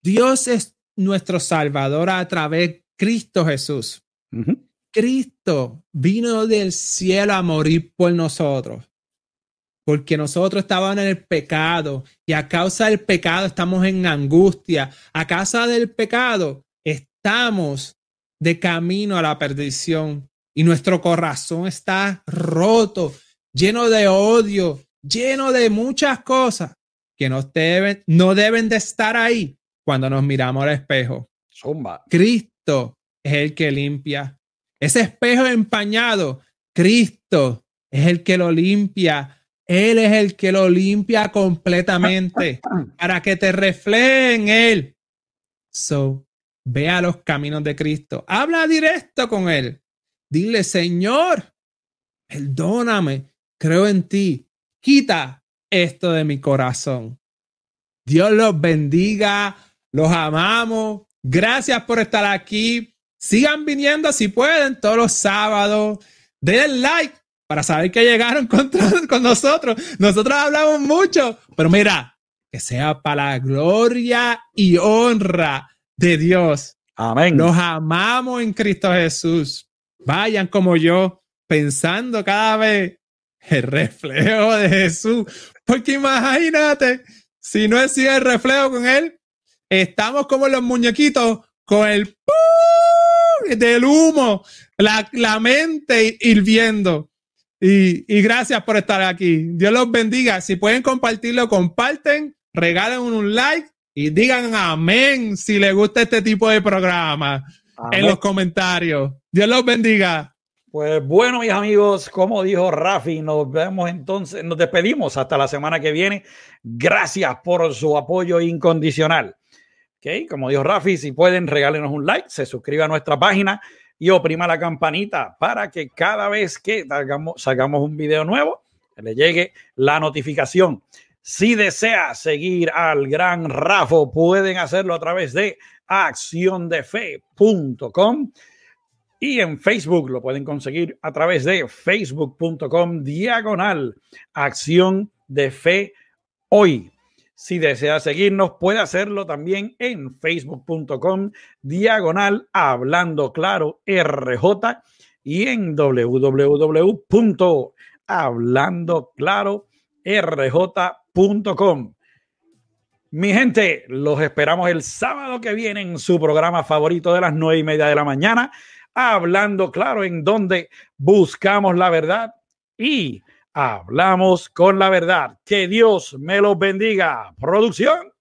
Dios es nuestro Salvador a través de Cristo Jesús. Cristo vino del cielo a morir por nosotros porque nosotros estábamos en el pecado y a causa del pecado estamos en angustia. A causa del pecado estamos de camino a la perdición y nuestro corazón está roto, lleno de odio, lleno de muchas cosas que nos deben, no deben de estar ahí cuando nos miramos al espejo. Cristo es el que limpia. Ese espejo empañado, Cristo es el que lo limpia él es el que lo limpia completamente para que te refleje en Él. So, vea los caminos de Cristo. Habla directo con Él. Dile, Señor, perdóname, creo en ti. Quita esto de mi corazón. Dios los bendiga, los amamos. Gracias por estar aquí. Sigan viniendo si pueden todos los sábados. Den like para saber que llegaron con, con nosotros. Nosotros hablamos mucho, pero mira, que sea para la gloria y honra de Dios. Amén. Los amamos en Cristo Jesús. Vayan como yo, pensando cada vez el reflejo de Jesús. Porque imagínate, si no es el reflejo con Él, estamos como los muñequitos con el del humo, la, la mente hirviendo. Y, gracias por estar aquí. Dios los bendiga. Si pueden compartirlo, comparten, regalen un like y digan amén si les gusta este tipo de programa en los comentarios. Dios los bendiga. Pues bueno, mis amigos, como dijo Rafi, nos vemos entonces, nos despedimos hasta la semana que viene. Gracias por su apoyo incondicional. Okay, como dijo Rafi, si pueden, regálenos un like, se suscriban a nuestra página y oprima la campanita para que cada vez que sacamos un video nuevo le llegue la notificación. Si desea seguir al gran Rafo, pueden hacerlo a través de acciondefe.com y en Facebook lo pueden conseguir a través de facebook.com diagonal acción de fe hoy. Si desea seguirnos, puede hacerlo también en facebook.com diagonal hablando claro RJ y en www.hablandoclarorj.com. Mi gente, los esperamos el sábado que viene en su programa favorito de las nueve y media de la mañana, hablando claro en donde buscamos la verdad y Hablamos con la verdad. Que Dios me los bendiga. Producción.